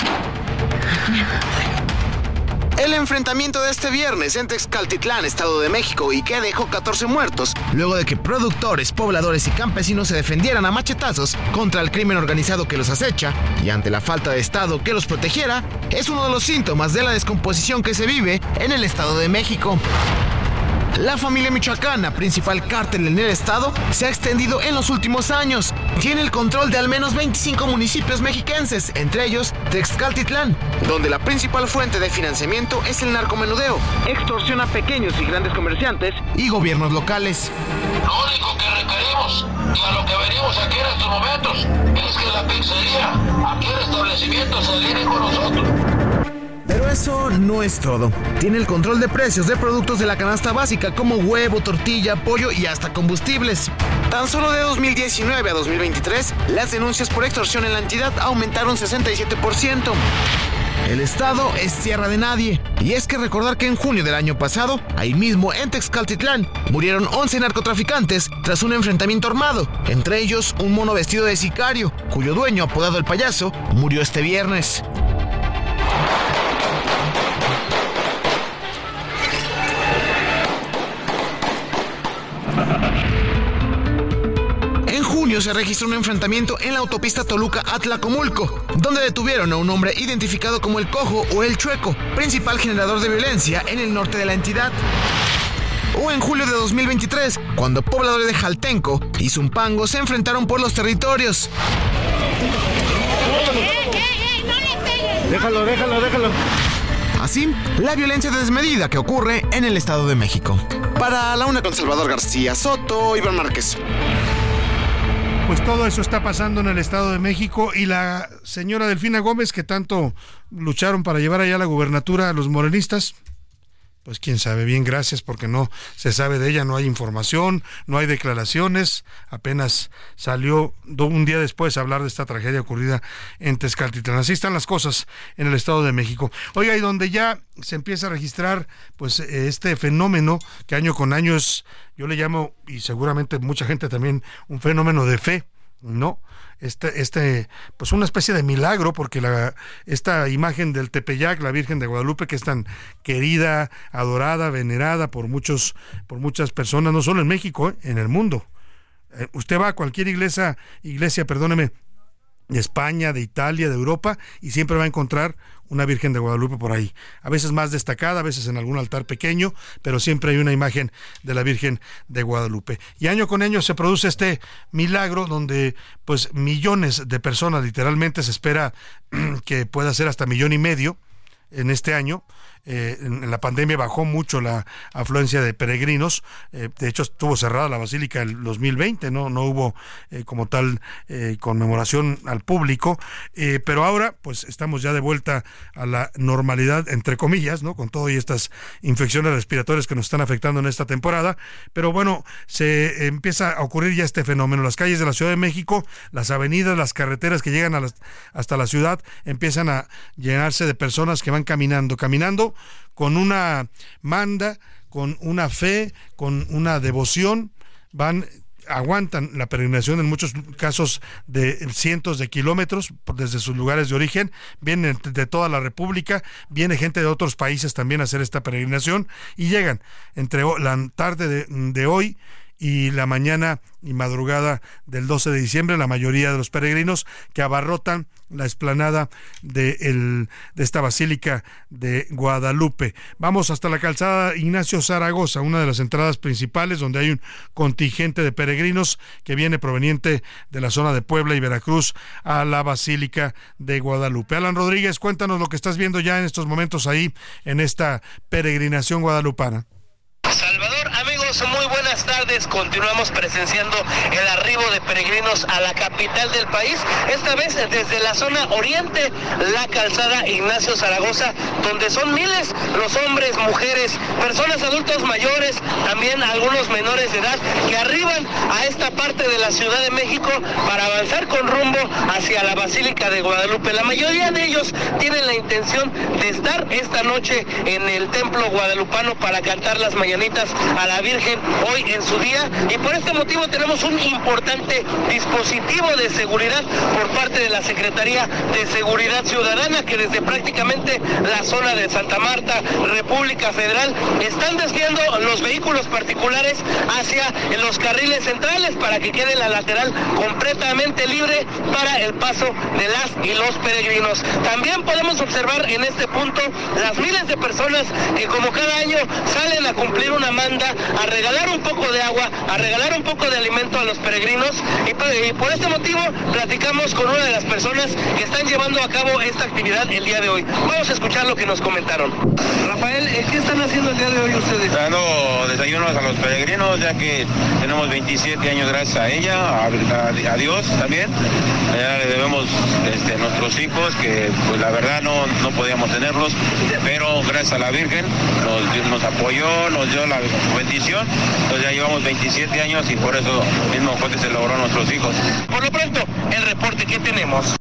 El enfrentamiento de este viernes en Texcaltitlán, Estado de México, y que dejó 14 muertos, luego de que productores, pobladores y campesinos se defendieran a machetazos contra el crimen organizado que los acecha y ante la falta de Estado que los protegiera, es uno de los síntomas de la descomposición que se vive en el Estado de México. La familia michoacana, principal cártel en el estado, se ha extendido en los últimos años. Tiene el control de al menos 25 municipios mexiquenses, entre ellos Texcaltitlán, donde la principal fuente de financiamiento es el narcomenudeo. Extorsiona a pequeños y grandes comerciantes y gobiernos locales. Lo único que requerimos y a lo que venimos aquí en estos momentos es que la pizzería, aquí el establecimiento se alinee con nosotros. Pero eso no es todo. Tiene el control de precios de productos de la canasta básica como huevo, tortilla, pollo y hasta combustibles. Tan solo de 2019 a 2023, las denuncias por extorsión en la entidad aumentaron 67%. El estado es tierra de nadie. Y es que recordar que en junio del año pasado, ahí mismo en Texcaltitlán, murieron 11 narcotraficantes tras un enfrentamiento armado, entre ellos un mono vestido de sicario, cuyo dueño, apodado el payaso, murió este viernes. Se registró un enfrentamiento en la autopista Toluca-Atlacomulco, donde detuvieron a un hombre identificado como el Cojo o el Chueco, principal generador de violencia en el norte de la entidad. o en julio de 2023, cuando pobladores de Jaltenco y Zumpango se enfrentaron por los territorios. Déjalo, déjalo, déjalo. Así, la violencia desmedida que ocurre en el Estado de México. Para la una con Salvador García Soto, Iván Márquez. Pues todo eso está pasando en el Estado de México y la señora Delfina Gómez, que tanto lucharon para llevar allá la gubernatura a los morenistas, pues quién sabe, bien, gracias, porque no se sabe de ella, no hay información, no hay declaraciones, apenas salió un día después a hablar de esta tragedia ocurrida en Tezcaltitlán. Así están las cosas en el Estado de México. Oiga, y donde ya se empieza a registrar pues este fenómeno que año con año es, yo le llamo, y seguramente mucha gente también, un fenómeno de fe, ¿no? Este, este, pues una especie de milagro, porque la, esta imagen del Tepeyac, la Virgen de Guadalupe, que es tan querida, adorada, venerada por muchos, por muchas personas, no solo en México, ¿eh? en el mundo. Eh, usted va a cualquier iglesia, iglesia, perdóneme, de España, de Italia, de Europa, y siempre va a encontrar una Virgen de Guadalupe por ahí. A veces más destacada, a veces en algún altar pequeño, pero siempre hay una imagen de la Virgen de Guadalupe. Y año con año se produce este milagro donde pues millones de personas, literalmente se espera que pueda ser hasta millón y medio en este año, eh, en, la pandemia bajó mucho la afluencia de peregrinos. Eh, de hecho, estuvo cerrada la basílica el 2020, no, no hubo eh, como tal conmemoración al público. pero ahora, pues estamos ya de vuelta a la normalidad, entre comillas, ¿no? Con todas estas infecciones respiratorias que nos están afectando en esta temporada. Pero bueno, se empieza a ocurrir ya este fenómeno. Las calles de la Ciudad de México, las avenidas, las carreteras que llegan hasta la ciudad empiezan a llenarse de personas que van caminando, caminando con una manda, con una fe, con una devoción, van aguantan la peregrinación en muchos casos de cientos de kilómetros desde sus lugares de origen, vienen de toda la República, viene gente de otros países también a hacer esta peregrinación y llegan. Entre la tarde de, de hoy y la mañana y madrugada del 12 de diciembre, la mayoría de los peregrinos que abarrotan la explanada de, el, de esta basílica de Guadalupe. Vamos hasta la calzada Ignacio Zaragoza, una de las entradas principales donde hay un contingente de peregrinos que viene proveniente de la zona de Puebla y Veracruz a la basílica de Guadalupe. Alan Rodríguez, cuéntanos lo que estás viendo ya en estos momentos ahí en esta peregrinación guadalupana. Salvador, muy buenas tardes. Continuamos presenciando el arribo de peregrinos a la capital del país, esta vez desde la zona oriente, la calzada Ignacio Zaragoza, donde son miles los hombres, mujeres, personas adultos mayores, también algunos menores de edad, que arriban a esta parte de la Ciudad de México para avanzar con rumbo hacia la Basílica de Guadalupe. La mayoría de ellos tienen la intención de estar esta noche en el templo guadalupano para cantar las mañanas a la Virgen hoy en su día y por este motivo tenemos un importante dispositivo de seguridad por parte de la Secretaría de Seguridad Ciudadana que desde prácticamente la zona de Santa Marta, República Federal, están desviando los vehículos particulares hacia los carriles centrales para que quede la lateral completamente libre para el paso de las y los peregrinos. También podemos observar en este punto las miles de personas que como cada año salen a cumplir una manda, a regalar un poco de agua, a regalar un poco de alimento a los peregrinos y, por este motivo platicamos con una de las personas que están llevando a cabo esta actividad el día de hoy. Vamos a escuchar lo que nos comentaron. Rafael, eh, ¿qué están haciendo el día de hoy ustedes? Dando desayunos a los peregrinos, ya que tenemos 27 años gracias a ella, a, Dios también. Ya le debemos este, nuestros hijos, que pues la verdad no, no podíamos tenerlos, pero gracias a la Virgen nos apoyó, nos dio la bendición. Entonces ya llevamos 27 años y por eso mismo fue que se logró nuestros hijos. Por lo pronto, el reporte que tenemos.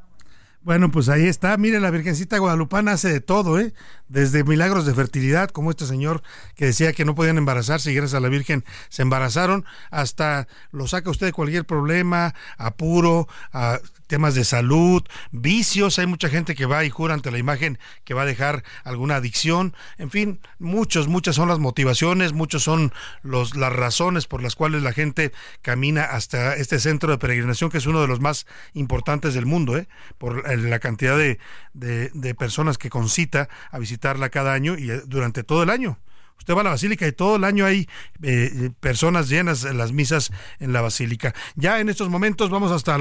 Bueno, pues ahí está. Mire, la Virgencita Guadalupana hace de todo, ¿eh? Desde milagros de fertilidad, como este señor que decía que no podían embarazarse y gracias a la Virgen se embarazaron, hasta lo saca usted de cualquier problema, apuro, a temas de salud, vicios. Hay mucha gente que va y jura ante la imagen que va a dejar alguna adicción. En fin, muchos, muchas son las motivaciones, muchos son los, las razones por las cuales la gente camina hasta este centro de peregrinación, que es uno de los más importantes del mundo, ¿eh? por la cantidad de, de, de personas que concita a visitarla cada año y eh, durante todo el año. Usted va a la basílica y todo el año hay eh, personas llenas en las misas en la basílica. Ya en estos momentos vamos hasta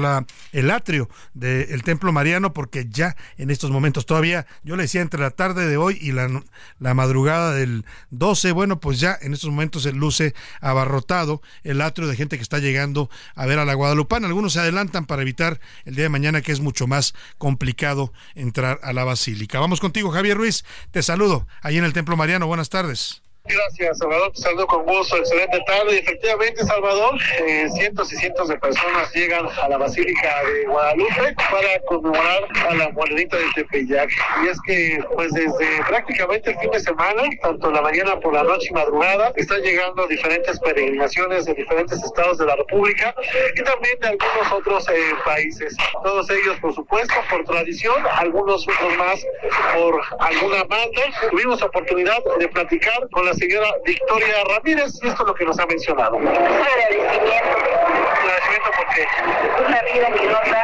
el atrio del templo mariano porque ya en estos momentos todavía, yo le decía entre la tarde de hoy y la, la madrugada del 12, bueno, pues ya en estos momentos se luce abarrotado el atrio de gente que está llegando a ver a la Guadalupana. Algunos se adelantan para evitar el día de mañana que es mucho más complicado entrar a la basílica. Vamos contigo, Javier Ruiz. Te saludo ahí en el templo mariano. Buenas tardes. Gracias, Salvador. Saludo con gusto. Excelente tarde. Efectivamente, Salvador, eh, cientos y cientos de personas llegan a la Basílica de Guadalupe para conmemorar a la morenita de Tepeyac. Y es que, pues desde prácticamente el fin de semana, tanto la mañana por la noche y madrugada, están llegando diferentes peregrinaciones de diferentes estados de la República y también de algunos otros eh, países. Todos ellos, por supuesto, por tradición, algunos otros más por alguna banda. Tuvimos oportunidad de platicar con la señora Victoria Ramírez y esto es lo que nos ha mencionado. Un agradecimiento. Agradecimiento porque Una vida que nos da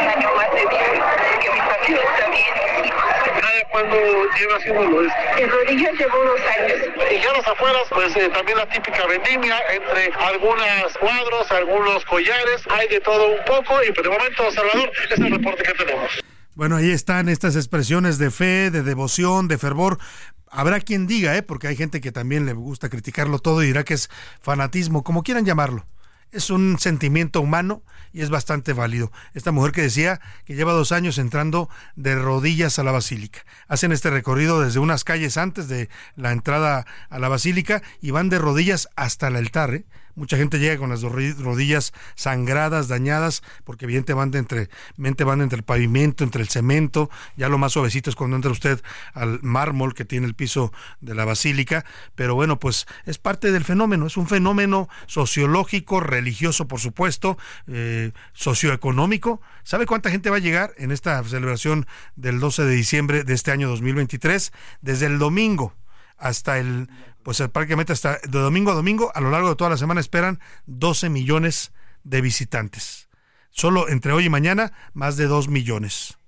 un año más de vida, que mi familia está bien. cada cuando lleva haciéndolo esto. En rodillas llevo unos años. Y ya los afueras, pues eh, también la típica vendimia entre algunos cuadros, algunos collares, hay de todo un poco y por el momento, Salvador, es el reporte que tenemos. Bueno, ahí están estas expresiones de fe, de devoción, de fervor. Habrá quien diga, ¿eh? porque hay gente que también le gusta criticarlo todo y dirá que es fanatismo, como quieran llamarlo. Es un sentimiento humano y es bastante válido. Esta mujer que decía que lleva dos años entrando de rodillas a la basílica. Hacen este recorrido desde unas calles antes de la entrada a la basílica y van de rodillas hasta el altar. ¿eh? Mucha gente llega con las rodillas sangradas, dañadas, porque evidentemente entre, mente van entre el pavimento, entre el cemento, ya lo más suavecito es cuando entra usted al mármol que tiene el piso de la basílica, pero bueno, pues es parte del fenómeno, es un fenómeno sociológico, religioso, por supuesto, eh, socioeconómico. ¿Sabe cuánta gente va a llegar en esta celebración del 12 de diciembre de este año 2023? Desde el domingo hasta el pues prácticamente hasta de domingo a domingo, a lo largo de toda la semana esperan 12 millones de visitantes. Solo entre hoy y mañana, más de 2 millones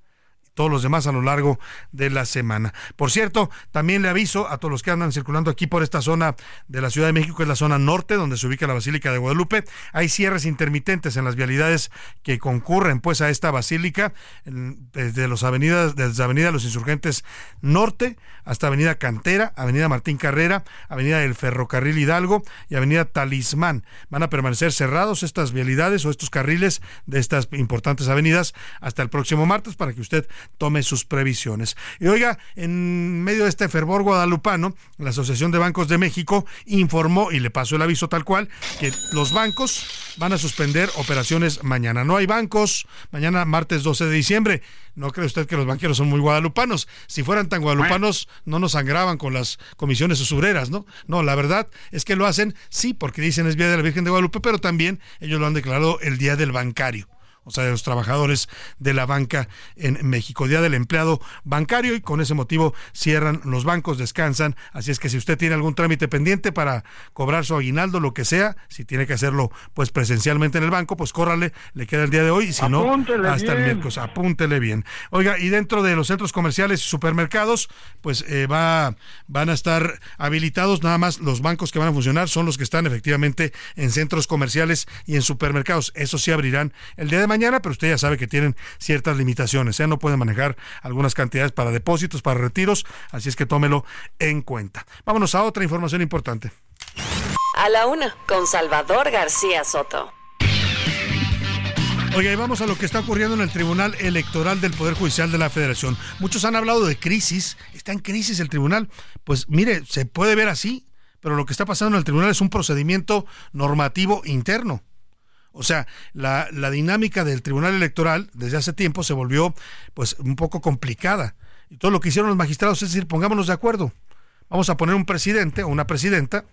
todos los demás a lo largo de la semana. Por cierto, también le aviso a todos los que andan circulando aquí por esta zona de la Ciudad de México, que es la zona norte, donde se ubica la Basílica de Guadalupe. Hay cierres intermitentes en las vialidades que concurren pues a esta basílica, desde las avenidas, desde Avenida Los Insurgentes Norte hasta Avenida Cantera, Avenida Martín Carrera, Avenida del Ferrocarril Hidalgo y Avenida Talismán. Van a permanecer cerrados estas vialidades o estos carriles de estas importantes avenidas hasta el próximo martes para que usted tome sus previsiones. Y oiga, en medio de este fervor guadalupano, la Asociación de Bancos de México informó y le pasó el aviso tal cual que los bancos van a suspender operaciones mañana. No hay bancos, mañana martes 12 de diciembre. No cree usted que los banqueros son muy guadalupanos. Si fueran tan guadalupanos, no nos sangraban con las comisiones usureras, ¿no? No, la verdad es que lo hacen, sí, porque dicen es Día de la Virgen de Guadalupe, pero también ellos lo han declarado el Día del Bancario o sea, de los trabajadores de la banca en México. Día del empleado bancario y con ese motivo cierran los bancos, descansan. Así es que si usted tiene algún trámite pendiente para cobrar su aguinaldo, lo que sea, si tiene que hacerlo pues presencialmente en el banco, pues córrale, le queda el día de hoy y si no, hasta el miércoles, apúntele bien. Oiga, y dentro de los centros comerciales y supermercados, pues eh, va, van a estar habilitados nada más los bancos que van a funcionar son los que están efectivamente en centros comerciales y en supermercados. Eso sí abrirán el día de mañana mañana, pero usted ya sabe que tienen ciertas limitaciones. ¿eh? No pueden manejar algunas cantidades para depósitos, para retiros, así es que tómelo en cuenta. Vámonos a otra información importante. A la una, con Salvador García Soto. Oiga, y vamos a lo que está ocurriendo en el Tribunal Electoral del Poder Judicial de la Federación. Muchos han hablado de crisis, está en crisis el tribunal. Pues mire, se puede ver así, pero lo que está pasando en el tribunal es un procedimiento normativo interno. O sea, la, la, dinámica del Tribunal Electoral desde hace tiempo se volvió pues un poco complicada. Y todo lo que hicieron los magistrados es decir, pongámonos de acuerdo. Vamos a poner un presidente o una presidenta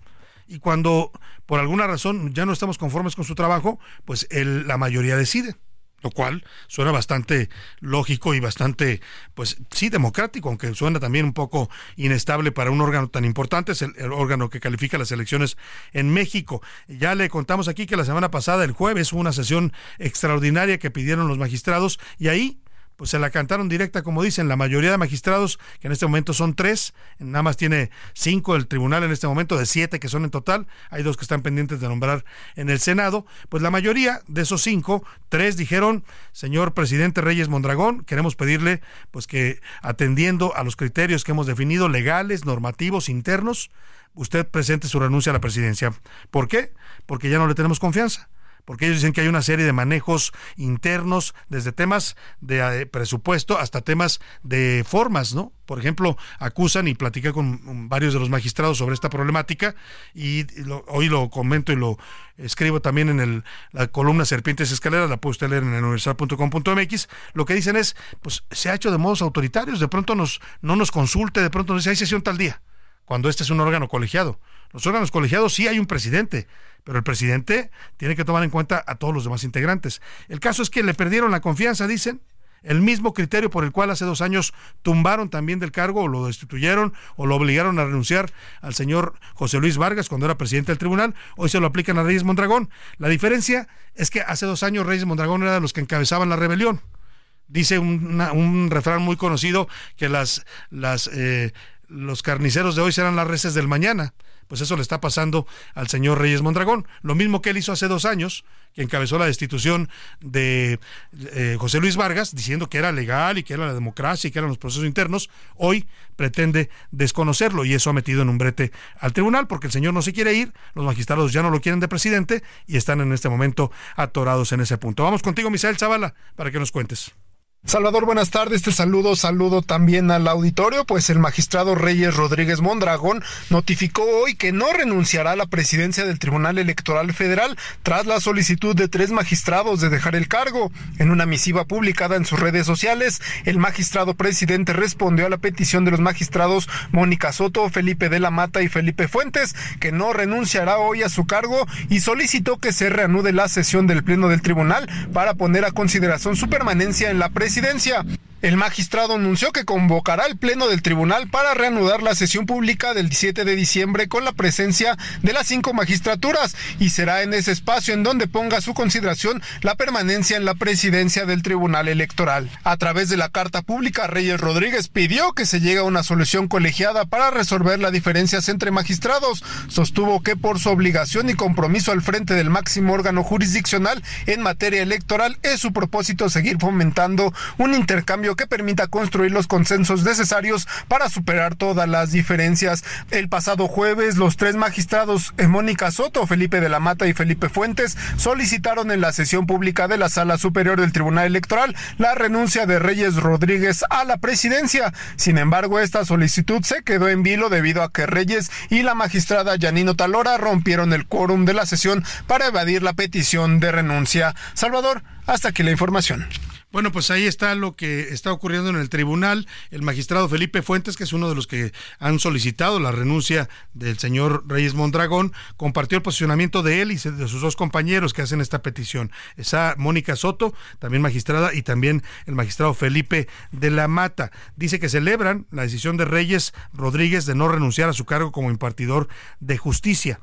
y cuando por alguna razón ya no estamos conformes con su trabajo, pues el, la mayoría decide lo cual suena bastante lógico y bastante, pues sí, democrático, aunque suena también un poco inestable para un órgano tan importante, es el, órgano que califica las elecciones en México. Ya le contamos aquí que la semana pasada, el jueves, hubo una sesión extraordinaria que pidieron los magistrados y ahí pues se la cantaron directa, como dicen, la mayoría de magistrados, que en este momento son tres, nada más tiene cinco el tribunal en este momento, de siete que son en total, hay dos que están pendientes de nombrar en el Senado, pues la mayoría de esos cinco, tres dijeron, señor presidente Reyes Mondragón, queremos pedirle pues que atendiendo a los criterios que hemos definido, legales, normativos, internos, usted presente su renuncia a la presidencia. ¿Por qué? Porque ya no le tenemos confianza porque ellos dicen que hay una serie de manejos internos, desde temas de eh, presupuesto hasta temas de formas, ¿no? Por ejemplo, acusan y platiqué con varios de los magistrados sobre esta problemática y hoy lo comento y lo escribo también en el, la columna Serpientes Escaleras, la puede usted leer en universal.com.mx. Lo que dicen es, pues se ha hecho de modos autoritarios, de pronto nos, no nos consulte, de pronto nos dice, hay sesión tal día, cuando este es un órgano colegiado. Los órganos colegiados sí hay un presidente, pero el presidente tiene que tomar en cuenta a todos los demás integrantes. El caso es que le perdieron la confianza, dicen, el mismo criterio por el cual hace dos años tumbaron también del cargo o lo destituyeron o lo obligaron a renunciar al señor José Luis Vargas cuando era presidente del tribunal, hoy se lo aplican a Reyes Mondragón. La diferencia es que hace dos años Reyes Mondragón era de los que encabezaban la rebelión. Dice un refrán muy conocido que las, las, eh, los carniceros de hoy serán las reces del mañana pues eso le está pasando al señor Reyes Mondragón. Lo mismo que él hizo hace dos años, que encabezó la destitución de eh, José Luis Vargas, diciendo que era legal y que era la democracia y que eran los procesos internos, hoy pretende desconocerlo y eso ha metido en un brete al tribunal porque el señor no se quiere ir, los magistrados ya no lo quieren de presidente y están en este momento atorados en ese punto. Vamos contigo, Misael Zavala, para que nos cuentes. Salvador, buenas tardes. Te saludo, saludo también al auditorio, pues el magistrado Reyes Rodríguez Mondragón notificó hoy que no renunciará a la presidencia del Tribunal Electoral Federal tras la solicitud de tres magistrados de dejar el cargo. En una misiva publicada en sus redes sociales, el magistrado presidente respondió a la petición de los magistrados Mónica Soto, Felipe de la Mata y Felipe Fuentes, que no renunciará hoy a su cargo y solicitó que se reanude la sesión del Pleno del Tribunal para poner a consideración su permanencia en la presidencia presidencia. El magistrado anunció que convocará el Pleno del Tribunal para reanudar la sesión pública del 17 de diciembre con la presencia de las cinco magistraturas y será en ese espacio en donde ponga su consideración la permanencia en la presidencia del Tribunal Electoral. A través de la carta pública, Reyes Rodríguez pidió que se llegue a una solución colegiada para resolver las diferencias entre magistrados. Sostuvo que por su obligación y compromiso al frente del máximo órgano jurisdiccional en materia electoral es su propósito seguir fomentando un intercambio que permita construir los consensos necesarios para superar todas las diferencias. El pasado jueves, los tres magistrados eh, Mónica Soto, Felipe de la Mata y Felipe Fuentes solicitaron en la sesión pública de la Sala Superior del Tribunal Electoral la renuncia de Reyes Rodríguez a la presidencia. Sin embargo, esta solicitud se quedó en vilo debido a que Reyes y la magistrada Yanino Talora rompieron el quórum de la sesión para evadir la petición de renuncia. Salvador, hasta aquí la información. Bueno, pues ahí está lo que está ocurriendo en el tribunal. El magistrado Felipe Fuentes, que es uno de los que han solicitado la renuncia del señor Reyes Mondragón, compartió el posicionamiento de él y de sus dos compañeros que hacen esta petición. Esa Mónica Soto, también magistrada, y también el magistrado Felipe de la Mata. Dice que celebran la decisión de Reyes Rodríguez de no renunciar a su cargo como impartidor de justicia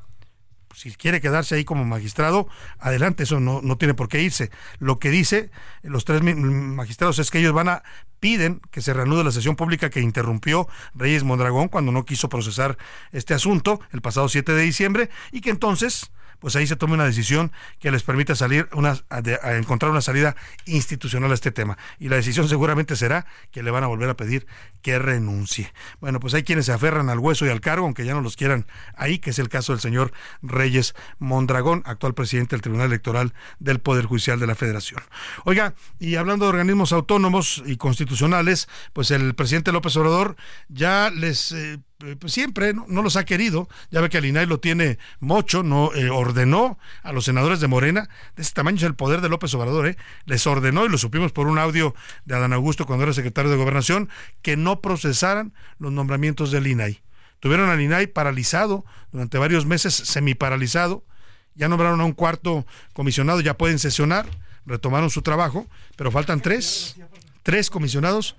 si quiere quedarse ahí como magistrado, adelante, eso no, no tiene por qué irse. Lo que dice los tres magistrados es que ellos van a piden que se reanude la sesión pública que interrumpió Reyes Mondragón cuando no quiso procesar este asunto el pasado 7 de diciembre y que entonces pues ahí se tome una decisión que les permita salir una, a, encontrar una salida institucional a este tema. Y la decisión seguramente será que le van a volver a pedir que renuncie. Bueno, pues hay quienes se aferran al hueso y al cargo, aunque ya no los quieran ahí, que es el caso del señor Reyes Mondragón, actual presidente del Tribunal Electoral del Poder Judicial de la Federación. Oiga, y hablando de organismos autónomos y constitucionales, pues el presidente López Obrador ya les eh, pues siempre ¿no? los ha querido. Ya ve que el INAI lo tiene mocho, no eh, ordenó a los senadores de Morena, de ese tamaño es el poder de López Obrador, ¿eh? les ordenó, y lo supimos por un audio de Adán Augusto cuando era secretario de Gobernación, que no procesaran los nombramientos del INAI. Tuvieron al INAI paralizado durante varios meses, semiparalizado. Ya nombraron a un cuarto comisionado, ya pueden sesionar, retomaron su trabajo, pero faltan tres, tres comisionados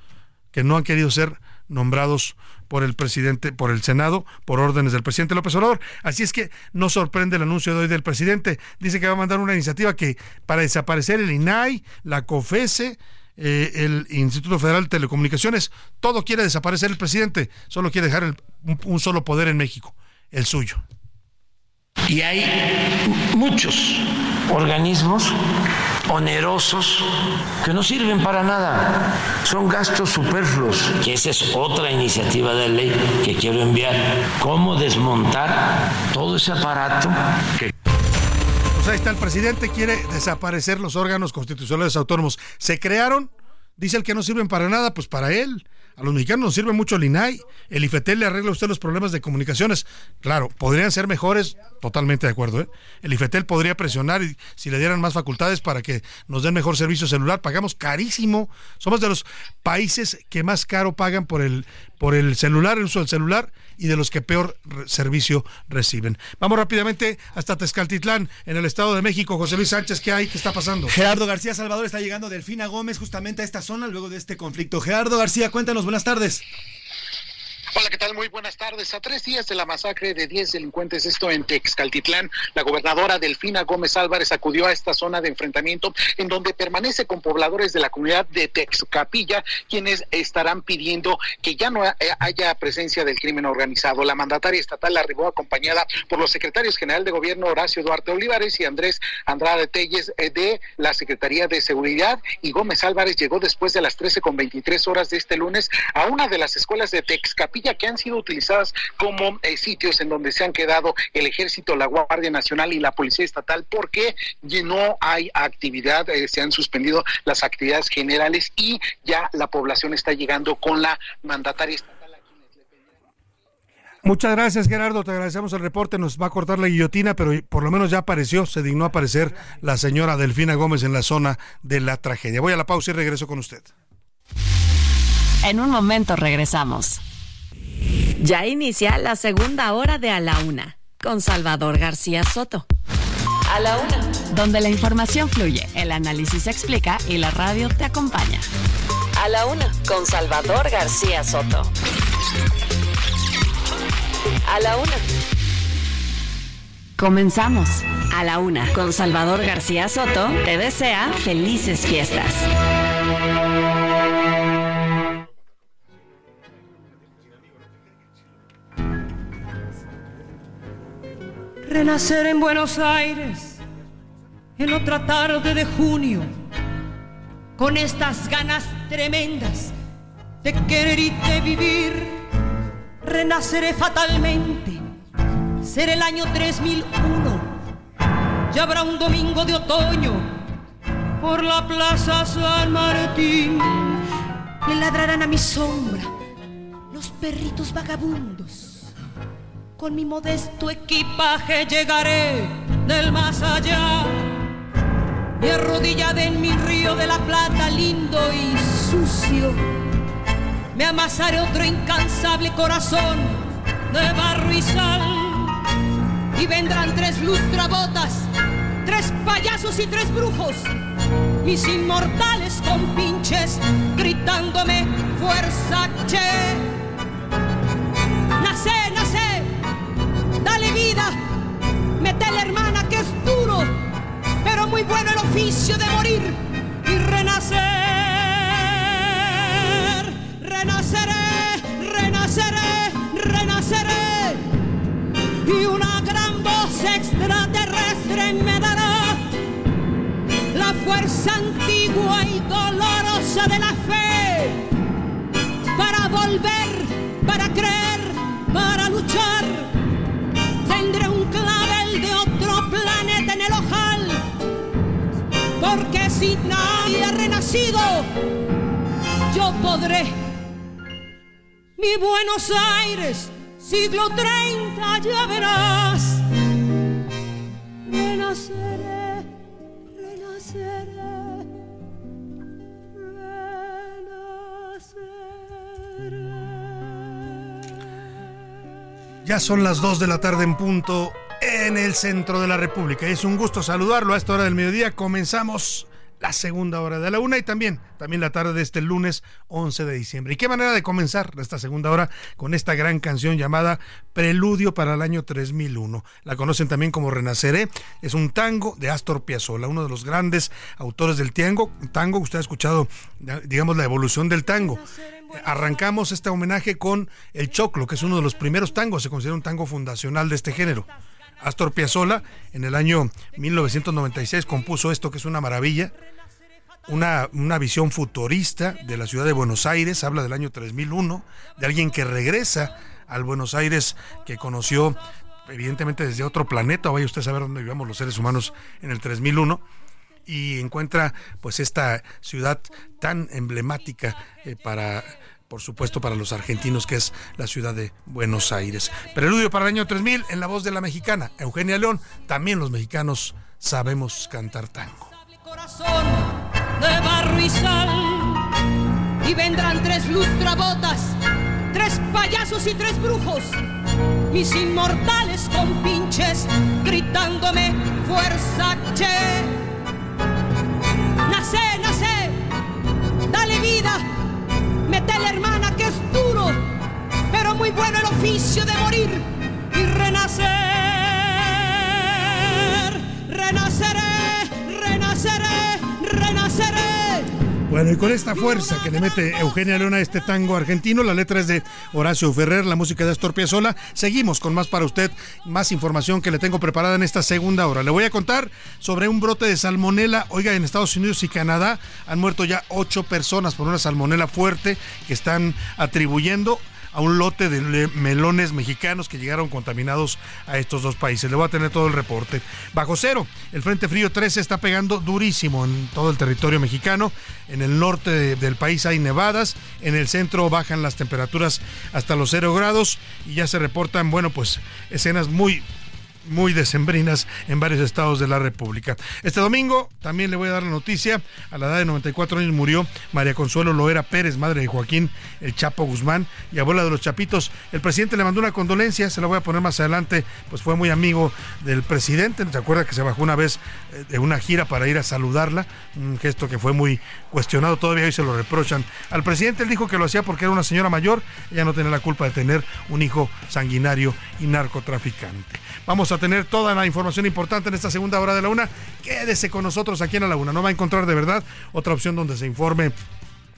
que no han querido ser nombrados por el presidente, por el Senado, por órdenes del presidente López Obrador. Así es que no sorprende el anuncio de hoy del presidente. Dice que va a mandar una iniciativa que para desaparecer el INAI, la COFESE, eh, el Instituto Federal de Telecomunicaciones. Todo quiere desaparecer el presidente, solo quiere dejar un solo poder en México, el suyo. Y hay muchos organismos onerosos que no sirven para nada, son gastos superfluos, que esa es otra iniciativa de ley que quiero enviar, cómo desmontar todo ese aparato que... Pues ahí está, el presidente quiere desaparecer los órganos constitucionales autónomos. Se crearon, dice el que no sirven para nada, pues para él. A los mexicanos nos sirve mucho el INAI. El IFETEL le arregla a usted los problemas de comunicaciones. Claro, podrían ser mejores, totalmente de acuerdo. ¿eh? El IFETEL podría presionar y si le dieran más facultades para que nos den mejor servicio celular. Pagamos carísimo. Somos de los países que más caro pagan por el, por el celular, el uso del celular y de los que peor servicio reciben. Vamos rápidamente hasta Tezcaltitlán, en el Estado de México. José Luis Sánchez, ¿qué hay? ¿Qué está pasando? Gerardo García Salvador está llegando Delfina Gómez justamente a esta zona luego de este conflicto. Gerardo García, cuéntanos, buenas tardes. Hola, ¿qué tal? Muy buenas tardes. A tres días de la masacre de 10 delincuentes, esto en Texcaltitlán, la gobernadora Delfina Gómez Álvarez acudió a esta zona de enfrentamiento en donde permanece con pobladores de la comunidad de Texcapilla, quienes estarán pidiendo que ya no haya presencia del crimen organizado. La mandataria estatal arribó acompañada por los secretarios general de gobierno Horacio Duarte Olivares y Andrés Andrade Telles eh, de la Secretaría de Seguridad y Gómez Álvarez llegó después de las 13 con 23 horas de este lunes a una de las escuelas de Texcapilla que han sido utilizadas como eh, sitios en donde se han quedado el ejército, la Guardia Nacional y la Policía Estatal porque no hay actividad, eh, se han suspendido las actividades generales y ya la población está llegando con la mandataria estatal. Muchas gracias Gerardo, te agradecemos el reporte, nos va a cortar la guillotina, pero por lo menos ya apareció, se dignó a aparecer la señora Delfina Gómez en la zona de la tragedia. Voy a la pausa y regreso con usted. En un momento regresamos. Ya inicia la segunda hora de A la Una con Salvador García Soto. A la Una. Donde la información fluye, el análisis se explica y la radio te acompaña. A la Una con Salvador García Soto. A la Una. Comenzamos. A la Una con Salvador García Soto te desea felices fiestas. Renacer en Buenos Aires en otra tarde de junio, con estas ganas tremendas de querer y de vivir, renaceré fatalmente, será el año 3001, ya habrá un domingo de otoño por la Plaza San Martín, le ladrarán a mi sombra los perritos vagabundos con mi modesto equipaje llegaré del más allá. Y arrodillada en mi río de la plata lindo y sucio, me amasaré otro incansable corazón de barro y sal. Y vendrán tres lustrabotas, tres payasos y tres brujos, mis inmortales compinches, gritándome fuerza che. Nacé, nacé dale vida, metele hermana que es duro, pero muy bueno el oficio de morir y renacer. Renaceré, renaceré, renaceré. Y una gran voz extraterrestre me dará la fuerza antigua y dolorosa de la fe para volver, para creer, para luchar Porque si nadie ha renacido, yo podré. Mi Buenos Aires, siglo 30, ya verás. Renaceré, renaceré. Ya son las 2 de la tarde en punto en el centro de la República. Es un gusto saludarlo a esta hora del mediodía. Comenzamos la segunda hora de la una y también, también la tarde de este lunes 11 de diciembre. ¿Y qué manera de comenzar esta segunda hora con esta gran canción llamada Preludio para el año 3001? La conocen también como Renaceré. Es un tango de Astor Piazzolla, uno de los grandes autores del tango. Tango, usted ha escuchado, digamos, la evolución del tango. Arrancamos este homenaje con El Choclo, que es uno de los primeros tangos, se considera un tango fundacional de este género. Astor Piazzolla en el año 1996 compuso esto que es una maravilla, una, una, visión futurista de la ciudad de Buenos Aires, habla del año 3001, de alguien que regresa al Buenos Aires que conoció evidentemente desde otro planeta, vaya usted a saber dónde vivamos los seres humanos en el 3001 y encuentra pues esta ciudad tan emblemática eh, para por supuesto para los argentinos, que es la ciudad de Buenos Aires. Preludio para el año 3000 en la voz de la mexicana, Eugenia León. También los mexicanos sabemos cantar tango. Corazón de barro y sal, y vendrán tres lustrabotas, tres payasos y tres brujos, mis inmortales compinches, gritándome fuerza, che. Nace, nace, dale vida hermana, que es duro, pero muy bueno el oficio de morir y renacer. Renaceré, renaceré, renaceré. Bueno, y con esta fuerza que le mete Eugenia Leona a este tango argentino, la letra es de Horacio Ferrer, la música de Astor Piazzolla. Seguimos con más para usted, más información que le tengo preparada en esta segunda hora. Le voy a contar sobre un brote de salmonela. Oiga, en Estados Unidos y Canadá han muerto ya ocho personas por una salmonela fuerte que están atribuyendo a un lote de melones mexicanos que llegaron contaminados a estos dos países. Le voy a tener todo el reporte. Bajo cero, el Frente Frío 13 está pegando durísimo en todo el territorio mexicano. En el norte del país hay nevadas, en el centro bajan las temperaturas hasta los cero grados y ya se reportan, bueno, pues escenas muy muy decembrinas en varios estados de la República. Este domingo también le voy a dar la noticia, a la edad de 94 años murió María Consuelo Loera Pérez, madre de Joaquín El Chapo Guzmán y abuela de los Chapitos. El presidente le mandó una condolencia, se la voy a poner más adelante, pues fue muy amigo del presidente, ¿se acuerda que se bajó una vez eh, de una gira para ir a saludarla? Un gesto que fue muy cuestionado, todavía hoy se lo reprochan al presidente, él dijo que lo hacía porque era una señora mayor, ella no tenía la culpa de tener un hijo sanguinario y narcotraficante. Vamos a tener toda la información importante en esta segunda hora de la una. Quédese con nosotros aquí en la una. No va a encontrar de verdad otra opción donde se informe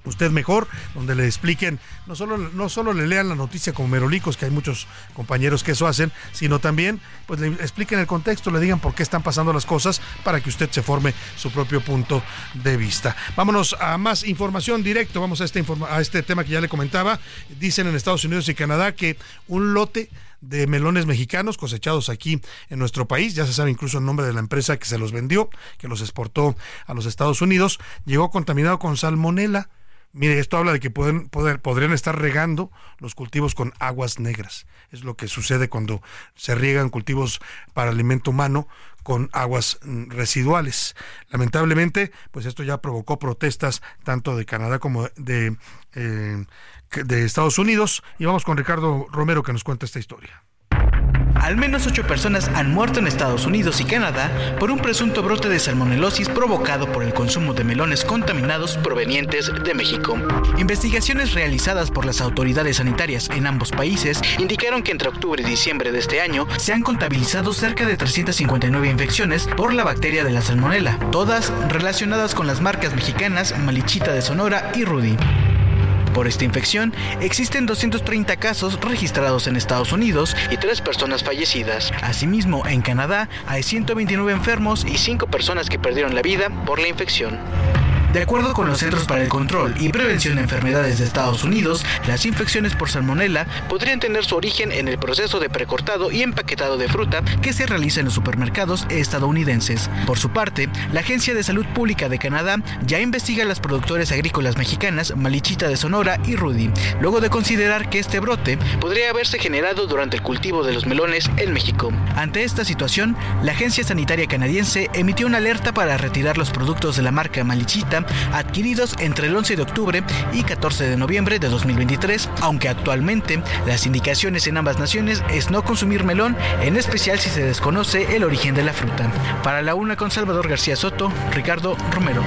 usted mejor, donde le expliquen, no solo, no solo le lean la noticia como merolicos, que hay muchos compañeros que eso hacen, sino también pues le expliquen el contexto, le digan por qué están pasando las cosas para que usted se forme su propio punto de vista. Vámonos a más información directo, vamos a este, a este tema que ya le comentaba. Dicen en Estados Unidos y Canadá que un lote de melones mexicanos cosechados aquí en nuestro país, ya se sabe incluso el nombre de la empresa que se los vendió, que los exportó a los Estados Unidos, llegó contaminado con salmonela. Mire, esto habla de que pueden, podrían estar regando los cultivos con aguas negras. Es lo que sucede cuando se riegan cultivos para alimento humano con aguas mm, residuales. Lamentablemente, pues esto ya provocó protestas tanto de Canadá como eh, de Estados Unidos. Y vamos con Ricardo Romero que nos cuenta esta historia. Al menos ocho personas han muerto en Estados Unidos y Canadá por un presunto brote de salmonelosis provocado por el consumo de melones contaminados provenientes de México. Investigaciones realizadas por las autoridades sanitarias en ambos países indicaron que entre octubre y diciembre de este año se han contabilizado cerca de 359 infecciones por la bacteria de la salmonela, todas relacionadas con las marcas mexicanas Malichita de Sonora y Rudy. Por esta infección, existen 230 casos registrados en Estados Unidos y 3 personas fallecidas. Asimismo, en Canadá hay 129 enfermos y 5 personas que perdieron la vida por la infección. De acuerdo con los Centros para el Control y Prevención de Enfermedades de Estados Unidos, las infecciones por salmonela podrían tener su origen en el proceso de precortado y empaquetado de fruta que se realiza en los supermercados estadounidenses. Por su parte, la Agencia de Salud Pública de Canadá ya investiga a las productores agrícolas mexicanas Malichita de Sonora y Rudy, luego de considerar que este brote podría haberse generado durante el cultivo de los melones en México. Ante esta situación, la Agencia Sanitaria Canadiense emitió una alerta para retirar los productos de la marca Malichita adquiridos entre el 11 de octubre y 14 de noviembre de 2023, aunque actualmente las indicaciones en ambas naciones es no consumir melón, en especial si se desconoce el origen de la fruta. Para la una con Salvador García Soto, Ricardo Romero.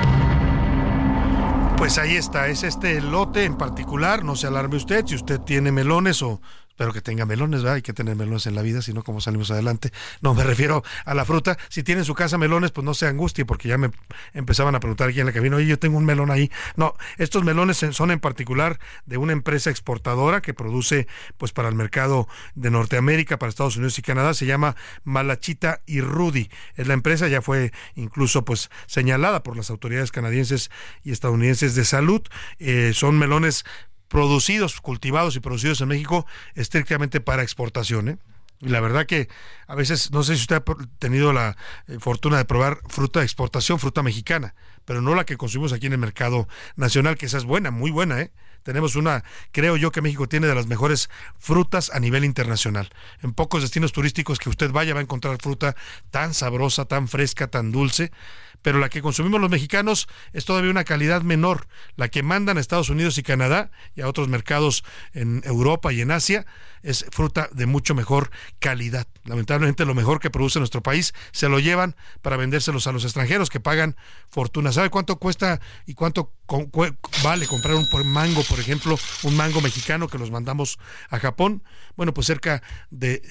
Pues ahí está, es este lote en particular, no se alarme usted, si usted tiene melones o Espero que tenga melones, ¿verdad? Hay que tener melones en la vida, si no, ¿cómo salimos adelante? No, me refiero a la fruta. Si tiene en su casa melones, pues no se angustie, porque ya me empezaban a preguntar aquí en la cabina, oye, yo tengo un melón ahí. No, estos melones son en particular de una empresa exportadora que produce, pues, para el mercado de Norteamérica, para Estados Unidos y Canadá. Se llama Malachita y Rudy. Es la empresa, ya fue incluso, pues, señalada por las autoridades canadienses y estadounidenses de salud. Eh, son melones producidos, cultivados y producidos en México estrictamente para exportación. ¿eh? Y la verdad que a veces, no sé si usted ha tenido la eh, fortuna de probar fruta de exportación, fruta mexicana, pero no la que consumimos aquí en el mercado nacional, que esa es buena, muy buena, ¿eh? Tenemos una, creo yo que México tiene de las mejores frutas a nivel internacional. En pocos destinos turísticos que usted vaya va a encontrar fruta tan sabrosa, tan fresca, tan dulce pero la que consumimos los mexicanos es todavía una calidad menor. La que mandan a Estados Unidos y Canadá y a otros mercados en Europa y en Asia es fruta de mucho mejor calidad. Lamentablemente lo mejor que produce nuestro país se lo llevan para vendérselos a los extranjeros que pagan fortuna. ¿Sabe cuánto cuesta y cuánto vale comprar un mango, por ejemplo, un mango mexicano que los mandamos a Japón? Bueno, pues cerca de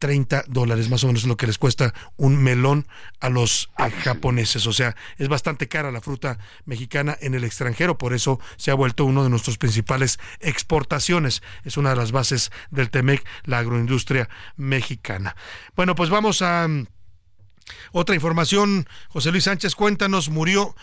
30 dólares, más o menos es lo que les cuesta un melón a los japoneses. O sea, es bastante cara la fruta mexicana en el extranjero, por eso se ha vuelto uno de nuestros principales exportaciones. Es una de las bases del TEMEC, la agroindustria mexicana. Bueno, pues vamos a... Otra información, José Luis Sánchez, cuéntanos, murió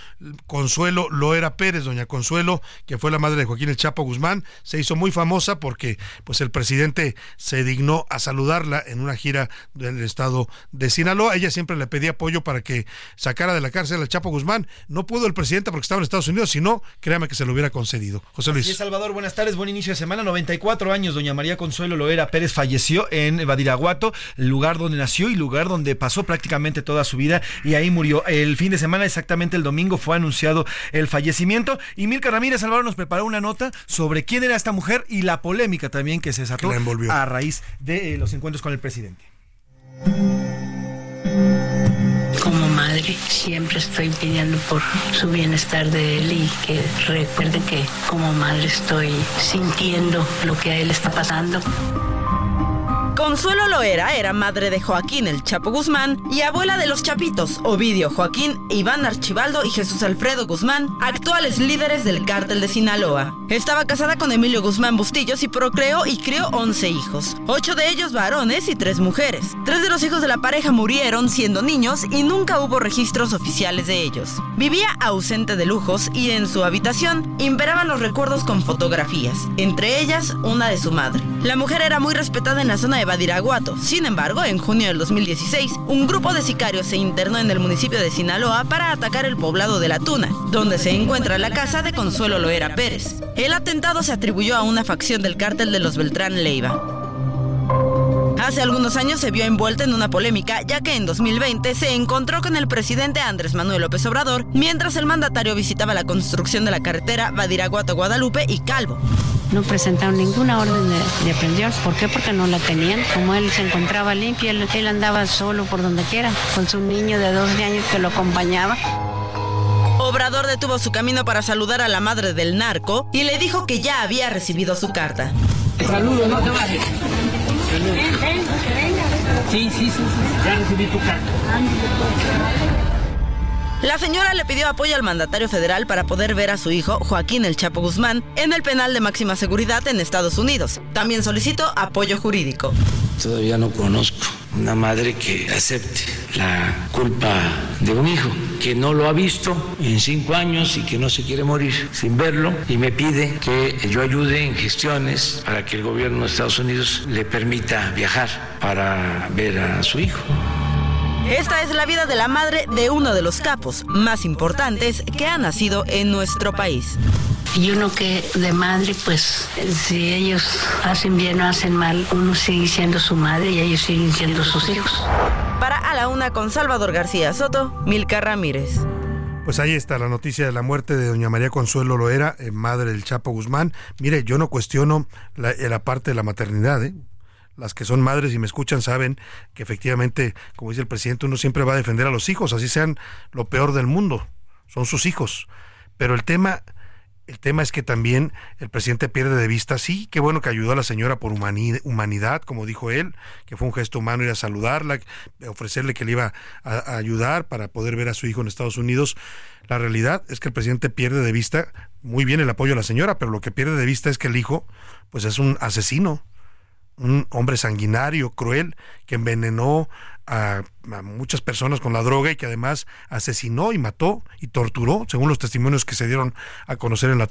Consuelo Loera Pérez, doña Consuelo, que fue la madre de Joaquín El Chapo Guzmán, se hizo muy famosa porque pues el presidente se dignó a saludarla en una gira del estado de Sinaloa. Ella siempre le pedía apoyo para que sacara de la cárcel al Chapo Guzmán. No pudo el presidente porque estaba en Estados Unidos, sino créame que se lo hubiera concedido. José Luis. Sí, Salvador, buenas tardes, buen inicio de semana. 94 años, doña María Consuelo Loera Pérez falleció en Badiraguato, el lugar donde nació y lugar donde pasó prácticamente toda su vida y ahí murió. El fin de semana, exactamente el domingo, fue anunciado el fallecimiento y Milka Ramírez Salvador nos preparó una nota sobre quién era esta mujer y la polémica también que se desató a raíz de eh, los encuentros con el presidente. Como madre siempre estoy pidiendo por su bienestar de él y que recuerde que como madre estoy sintiendo lo que a él está pasando. Consuelo Loera era madre de Joaquín el Chapo Guzmán y abuela de los Chapitos, Ovidio Joaquín, Iván Archibaldo y Jesús Alfredo Guzmán, actuales líderes del cártel de Sinaloa. Estaba casada con Emilio Guzmán Bustillos y procreó y crió 11 hijos, ocho de ellos varones y tres mujeres. Tres de los hijos de la pareja murieron siendo niños y nunca hubo registros oficiales de ellos. Vivía ausente de lujos y en su habitación imperaban los recuerdos con fotografías, entre ellas una de su madre. La mujer era muy respetada en la zona de Badiraguato. Sin embargo, en junio del 2016, un grupo de sicarios se internó en el municipio de Sinaloa para atacar el poblado de La Tuna, donde se encuentra la casa de Consuelo Loera Pérez. El atentado se atribuyó a una facción del cártel de los Beltrán Leiva. Hace algunos años se vio envuelta en una polémica, ya que en 2020 se encontró con el presidente Andrés Manuel López Obrador mientras el mandatario visitaba la construcción de la carretera Badiraguato-Guadalupe y Calvo. No presentaron ninguna orden de, aprehensión. ¿Por qué? Porque no la tenían. Como él se encontraba limpio, él, él andaba solo por donde quiera, con su niño de 12 años que lo acompañaba. Obrador detuvo su camino para saludar a la madre del narco y le dijo que ya había recibido su carta. Saludos, no te Sí, sí, sí, ya recibí tu carta. La señora le pidió apoyo al mandatario federal para poder ver a su hijo, Joaquín El Chapo Guzmán, en el penal de máxima seguridad en Estados Unidos. También solicitó apoyo jurídico. Todavía no conozco una madre que acepte la culpa de un hijo que no lo ha visto en cinco años y que no se quiere morir sin verlo y me pide que yo ayude en gestiones para que el gobierno de Estados Unidos le permita viajar para ver a su hijo. Esta es la vida de la madre de uno de los capos más importantes que ha nacido en nuestro país. Y uno que de madre, pues si ellos hacen bien o hacen mal, uno sigue siendo su madre y ellos siguen siendo sus hijos. Para A la Una con Salvador García Soto, Milka Ramírez. Pues ahí está la noticia de la muerte de doña María Consuelo Loera, eh, madre del Chapo Guzmán. Mire, yo no cuestiono la, eh, la parte de la maternidad, ¿eh? Las que son madres y me escuchan saben que efectivamente, como dice el presidente, uno siempre va a defender a los hijos, así sean lo peor del mundo, son sus hijos. Pero el tema el tema es que también el presidente pierde de vista, sí, qué bueno que ayudó a la señora por humanidad, como dijo él, que fue un gesto humano ir a saludarla, ofrecerle que le iba a, ayudar para poder ver a su hijo en Estados Unidos. La realidad es que el presidente pierde de vista muy bien el apoyo a la señora, pero lo que pierde de vista es que el hijo, pues es un asesino, un hombre sanguinario, cruel, que envenenó a, muchas personas con la droga y que además asesinó y mató y torturó, según los testimonios que se dieron a conocer en la,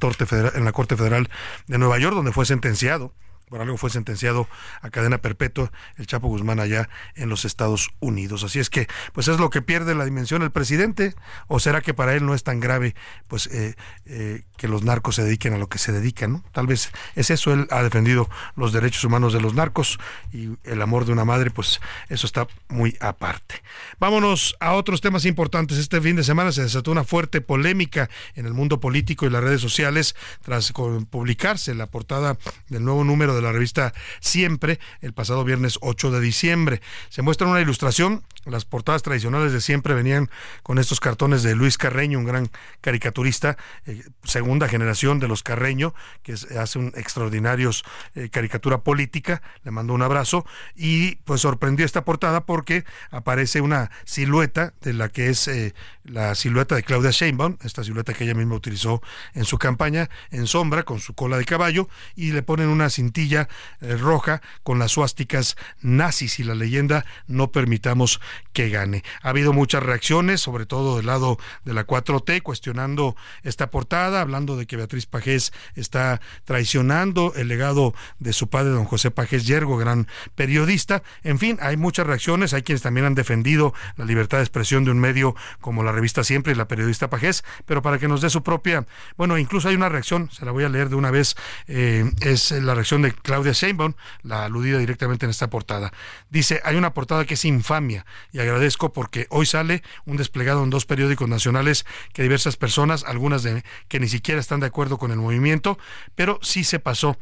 en la Corte Federal de Nueva York, donde fue sentenciado algo fue sentenciado a cadena perpetua el Chapo Guzmán allá en los Estados Unidos. Así es que, pues es lo que pierde la dimensión el presidente, o será que para él no es tan grave, pues eh, eh, que los narcos se dediquen a lo que se dedican. Tal vez es eso, él ha defendido los derechos humanos de los narcos y el amor de una madre, pues eso está muy aparte. Vámonos a otros temas importantes. Este fin de semana se desató una fuerte polémica en el mundo político y las redes sociales tras publicarse la portada del nuevo número la revista Siempre el pasado viernes 8 de diciembre. Se muestra una ilustración. Las portadas tradicionales de Siempre venían con estos cartones de Luis Carreño, un gran caricaturista, eh, segunda generación de los Carreño, que hace un extraordinarios eh, caricatura política. Le mando un abrazo y pues sorprendió esta portada porque aparece una silueta de la que es eh, la silueta de Claudia Sheinbaum, esta silueta que ella misma utilizó en su campaña, en sombra, con su cola de caballo, y le ponen una cintilla eh, roja con las suásticas nazis y la leyenda no permitamos que gane. Ha habido muchas reacciones, sobre todo del lado de la 4T, cuestionando esta portada, hablando de que Beatriz Pajés está traicionando el legado de su padre, don José Pajés Yergo, gran periodista. En fin, hay muchas reacciones, hay quienes también han defendido la libertad de expresión de un medio como la revista Siempre y la periodista Pajés, pero para que nos dé su propia, bueno, incluso hay una reacción, se la voy a leer de una vez, eh, es la reacción de Claudia Sheinbaum, la aludida directamente en esta portada. Dice, hay una portada que es infamia y agradezco porque hoy sale un desplegado en dos periódicos nacionales que diversas personas, algunas de que ni siquiera están de acuerdo con el movimiento, pero sí se pasó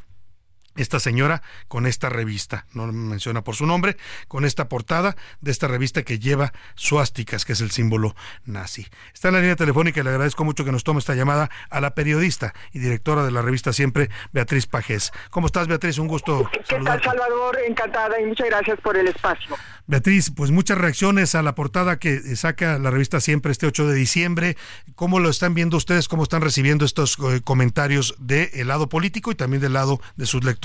esta señora con esta revista, no menciona por su nombre, con esta portada de esta revista que lleva suásticas, que es el símbolo nazi. Está en la línea telefónica y le agradezco mucho que nos tome esta llamada a la periodista y directora de la revista siempre, Beatriz Pajés. ¿Cómo estás, Beatriz? Un gusto. ¿Qué tal, Salvador? Encantada y muchas gracias por el espacio. Beatriz, pues muchas reacciones a la portada que saca la revista siempre este 8 de diciembre. ¿Cómo lo están viendo ustedes? ¿Cómo están recibiendo estos eh, comentarios del lado político y también del lado de sus lectores?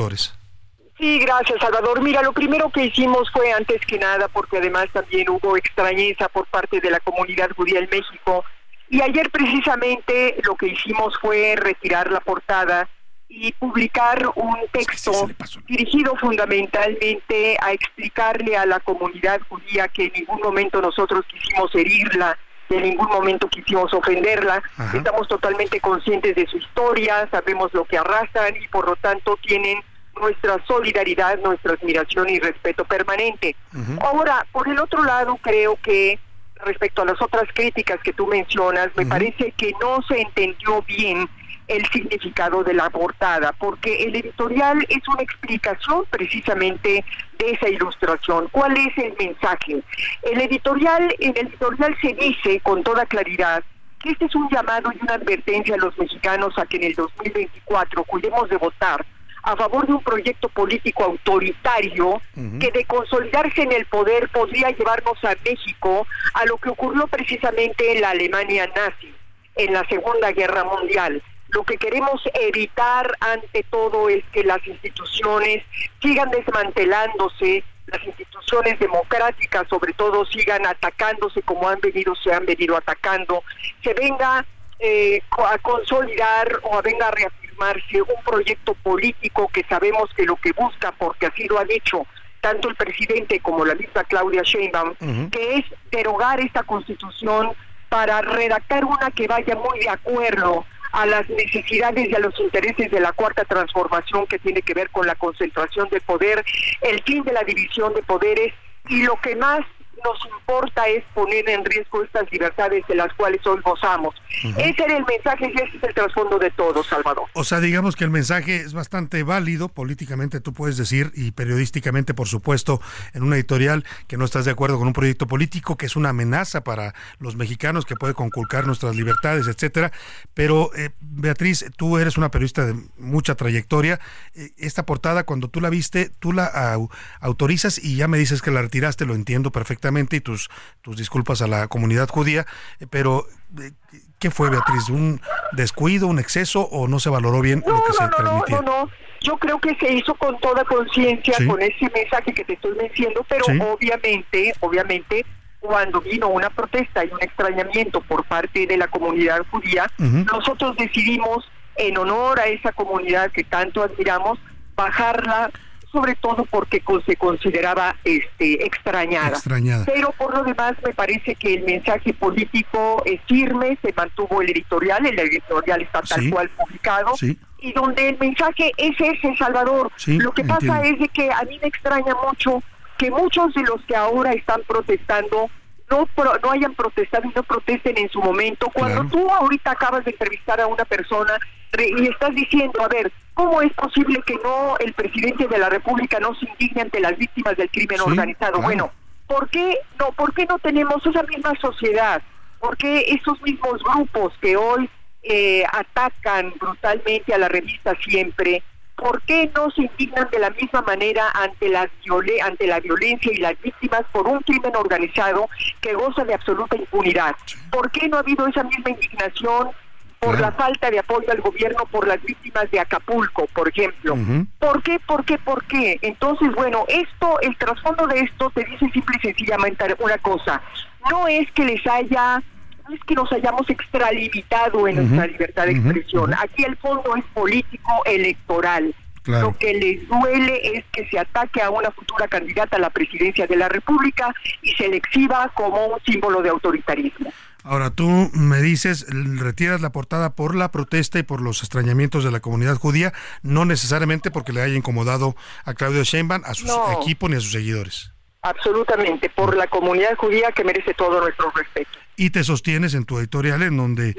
Sí, gracias Salvador. Mira, lo primero que hicimos fue antes que nada, porque además también hubo extrañeza por parte de la comunidad judía en México. Y ayer precisamente lo que hicimos fue retirar la portada y publicar un texto dirigido fundamentalmente a explicarle a la comunidad judía que en ningún momento nosotros quisimos herirla, en ningún momento quisimos ofenderla, estamos totalmente conscientes de su historia, sabemos lo que arrasan y por lo tanto tienen nuestra solidaridad, nuestra admiración y respeto permanente. Ahora, por el otro lado, creo que respecto a las otras críticas que tú mencionas, me parece que no se entendió bien el significado de la portada, porque el editorial es una explicación precisamente de esa ilustración. ¿Cuál es el mensaje? El editorial, en el editorial se dice con toda claridad que este es un llamado y una advertencia a los mexicanos a que en el 2024 cuidemos de votar a favor de un proyecto político autoritario que de consolidarse en el poder podría llevarnos a México a lo que ocurrió precisamente en la Alemania nazi en la Segunda Guerra Mundial. Lo que queremos evitar ante todo es que las instituciones sigan desmantelándose, las instituciones democráticas sobre todo sigan atacándose como han venido, se han venido atacando, se venga eh, a consolidar o venga a reafirmarse un proyecto político que sabemos que lo que busca, porque así lo ha dicho tanto el presidente como la misma Claudia Sheinbaum, que es derogar esta constitución para redactar una que vaya muy de acuerdo a las necesidades y a los intereses de la cuarta transformación que tiene que ver con la concentración de poder, el fin de la división de poderes y lo que más nos importa es poner en riesgo estas libertades de las cuales hoy gozamos. Ese era el mensaje y ese es el trasfondo de todo, Salvador. O sea, digamos que el mensaje es bastante válido, políticamente tú puedes decir, y periodísticamente, por supuesto, en una editorial que no estás de acuerdo con un proyecto político, que es una amenaza para los mexicanos, que puede conculcar nuestras libertades, etcétera. Pero, eh, Beatriz, tú eres una periodista de mucha trayectoria. Eh, esta portada, cuando tú la viste, tú la autorizas y ya me dices que la retiraste, lo entiendo perfectamente, y tus, tus disculpas a la comunidad judía, eh, pero ¿qué fue, Beatriz? ¿Un descuido, un exceso o no se valoró bien lo que se transmitía? No, no, no, yo creo que se hizo con toda conciencia, con ese mensaje que te estoy diciendo, pero obviamente, obviamente, cuando vino una protesta y un extrañamiento por parte de la comunidad judía, nosotros decidimos, en honor a esa comunidad que tanto admiramos, bajarla sobre todo porque se consideraba este extrañada. extrañada. Pero por lo demás me parece que el mensaje político es firme, se mantuvo el editorial, el editorial está tal cual publicado. Y donde el mensaje es ese, Salvador. lo que pasa es de que a mí me extraña mucho que muchos de los que ahora están protestando no, no hayan protestado y no protesten en su momento. Cuando tú ahorita acabas de entrevistar a una persona y estás diciendo, a ver, ¿cómo es posible que no el presidente de la República no se indigne ante las víctimas del crimen organizado? Bueno, ¿por qué no, por qué no tenemos esa misma sociedad? ¿Por qué esos mismos grupos que hoy eh, atacan brutalmente a la revista siempre ¿por qué no se indignan de la misma manera ante la, ante la violencia y las víctimas por un crimen organizado que goza de absoluta impunidad? ¿Por qué no ha habido esa misma indignación por la falta de apoyo al gobierno por las víctimas de Acapulco, por ejemplo. ¿Por qué? ¿Por qué? ¿Por qué? Entonces, bueno, esto, el trasfondo de esto te dice simple y sencillamente una cosa. No es que les haya es que nos hayamos extralimitado en nuestra libertad de expresión. Aquí el fondo es político electoral. Lo que les duele es que se ataque a una futura candidata a la presidencia de la República y se le exhiba como un símbolo de autoritarismo. Ahora tú me dices, retiras la portada por la protesta y por los extrañamientos de la comunidad judía, no necesariamente porque le haya incomodado a Claudio Sheinbaum, a su equipo ni a sus seguidores. Absolutamente, por la comunidad judía que merece todo nuestro respeto y te sostienes en tu editorial en donde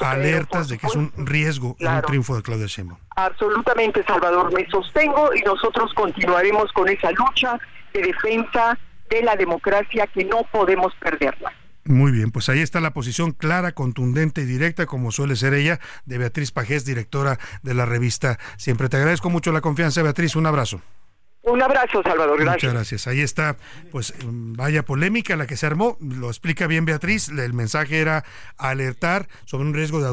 alertas de que es un riesgo un triunfo de Claudia Sheinbaum. Absolutamente, Salvador, me sostengo y nosotros continuaremos con esa lucha de defensa de la democracia que no podemos perderla. Muy bien, pues ahí está la posición clara, contundente y directa, como suele ser ella, de Beatriz Pajés, directora de la revista Siempre. Te agradezco mucho la confianza, Beatriz. Un abrazo. Un abrazo, Salvador. Gracias. Muchas gracias. Ahí está, pues vaya polémica la que se armó. Lo explica bien Beatriz. El mensaje era alertar sobre un riesgo de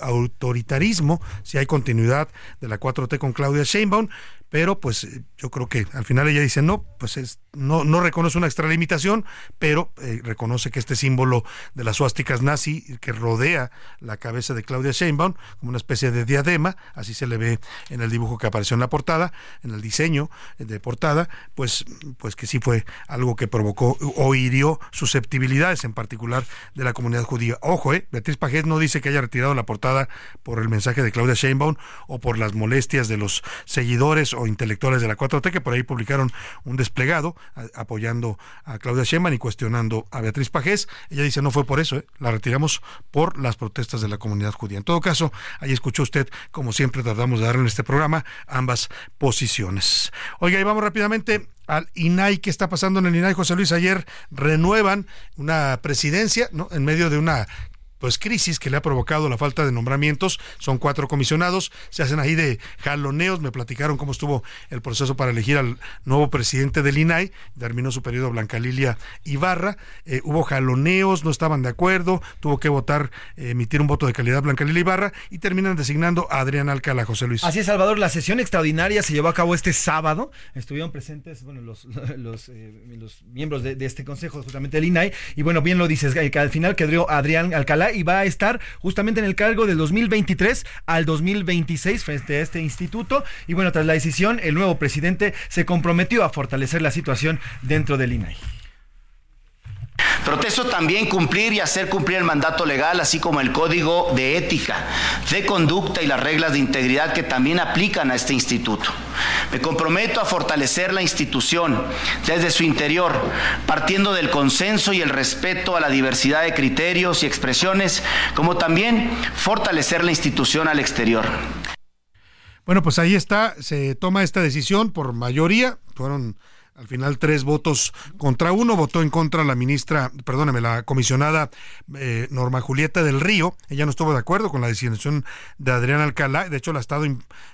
autoritarismo si hay continuidad de la 4T con Claudia Sheinbaum pero pues eh, yo creo que al final ella dice no, pues es, no, no reconoce una extralimitación, pero eh, reconoce que este símbolo de las suásticas nazi que rodea la cabeza de Claudia Sheinbaum como una especie de diadema, así se le ve en el dibujo que apareció en la portada, en el diseño de portada, pues, pues que sí fue algo que provocó o hirió susceptibilidades, en particular de la comunidad judía. Ojo, eh, Beatriz Pajés no dice que haya retirado la portada por el mensaje de Claudia Sheinbaum o por las molestias de los seguidores intelectuales de la 4T que por ahí publicaron un desplegado apoyando a Claudia Sheinbaum y cuestionando a Beatriz Pajés. Ella dice no fue por eso, ¿eh? la retiramos por las protestas de la comunidad judía. En todo caso, ahí escuchó usted, como siempre tratamos de darle en este programa, ambas posiciones. Oiga, y vamos rápidamente al INAI. ¿Qué está pasando en el INAI? José Luis, ayer renuevan una presidencia, ¿no? En medio de una pues crisis que le ha provocado la falta de nombramientos. Son cuatro comisionados, se hacen ahí de jaloneos. Me platicaron cómo estuvo el proceso para elegir al nuevo presidente del INAI. Terminó su periodo Blanca Lilia Ibarra. Eh, hubo jaloneos, no estaban de acuerdo. Tuvo que votar, eh, emitir un voto de calidad Blanca Lilia Ibarra y terminan designando a Adrián Alcalá, José Luis. Así es, Salvador. La sesión extraordinaria se llevó a cabo este sábado. Estuvieron presentes bueno, los, eh, los miembros de, de, este consejo, justamente del INAI. Y bueno, bien lo dices, que al final quedó Adrián Alcalá y va a estar justamente en el cargo del 2023 al 2026 frente a este instituto. Y bueno, tras la decisión, el nuevo presidente se comprometió a fortalecer la situación dentro del INAI. Protesto también cumplir y hacer cumplir el mandato legal, así como el código de ética, de conducta y las reglas de integridad que también aplican a este instituto. Me comprometo a fortalecer la institución desde su interior, partiendo del consenso y el respeto a la diversidad de criterios y expresiones, como también fortalecer la institución al exterior. Bueno, pues ahí está, se toma esta decisión por mayoría, fueron al final, tres votos contra uno. Votó en contra la ministra, perdóname, la comisionada eh, Norma Julieta del Río. Ella no estuvo de acuerdo con la designación de Adrián Alcalá. De hecho, la ha estado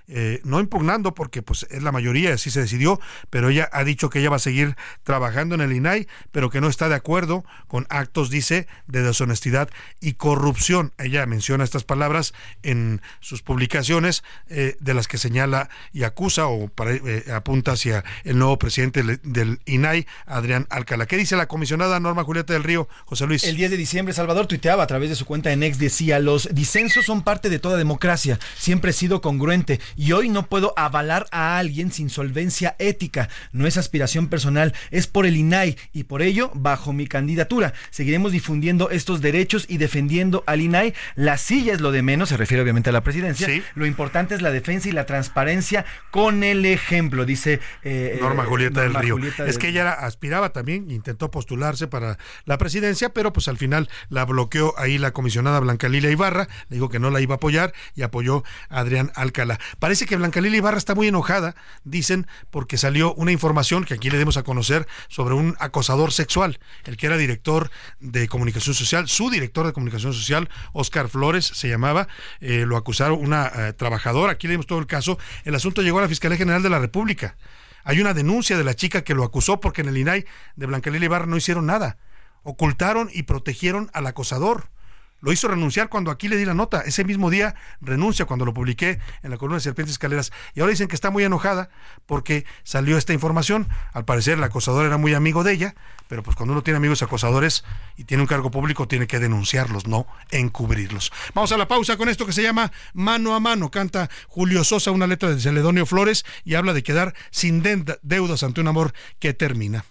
eh, no impugnando porque pues es la mayoría, así se decidió, pero ella ha dicho que ella va a seguir trabajando en el INAI, pero que no está de acuerdo con actos, dice, de deshonestidad y corrupción. Ella menciona estas palabras en sus publicaciones eh, de las que señala y acusa o apunta hacia el nuevo presidente INAI, Adrián Alcalá. ¿Qué dice la comisionada Norma Julieta del Río, José Luis? El 10 de diciembre, Salvador tuiteaba a través de su cuenta en ex, decía, los disensos son parte de toda democracia, siempre he sido congruente y hoy no puedo avalar a alguien sin solvencia ética, no es aspiración personal, es por el INAI y por ello, bajo mi candidatura, seguiremos difundiendo estos derechos y defendiendo al INAI. La silla es lo de menos, se refiere obviamente a la presidencia, lo importante es la defensa y la transparencia con el ejemplo, dice eh, Norma Julieta del es que ella aspiraba también, intentó postularse para la presidencia, pero pues al final la bloqueó ahí la comisionada Blanca Lilia Ibarra, le dijo que no la iba a apoyar y apoyó a Adrián Alcalá. Parece que Blanca Lilia Ibarra está muy enojada, dicen, porque salió una información que aquí le demos a conocer sobre un acosador sexual, el que era director de comunicación social, su director de comunicación social, Oscar Flores se llamaba, eh, lo acusaron una eh, trabajadora, aquí le dimos todo el caso, el asunto llegó a la Fiscalía General de la República. Hay una denuncia de la chica que lo acusó porque en el INAI de Blanca Lili Ibarra no hicieron nada. Ocultaron y protegieron al acosador. Lo hizo renunciar cuando aquí le di la nota. Ese mismo día renuncia cuando lo publiqué en la columna de Serpientes Escaleras. Y ahora dicen que está muy enojada porque salió esta información. Al parecer el acosador era muy amigo de ella, pero pues cuando uno tiene amigos acosadores y tiene un cargo público tiene que denunciarlos, no encubrirlos. Vamos a la pausa con esto que se llama Mano a Mano. Canta Julio Sosa una letra de Celedonio Flores y habla de quedar sin deudas ante un amor que termina.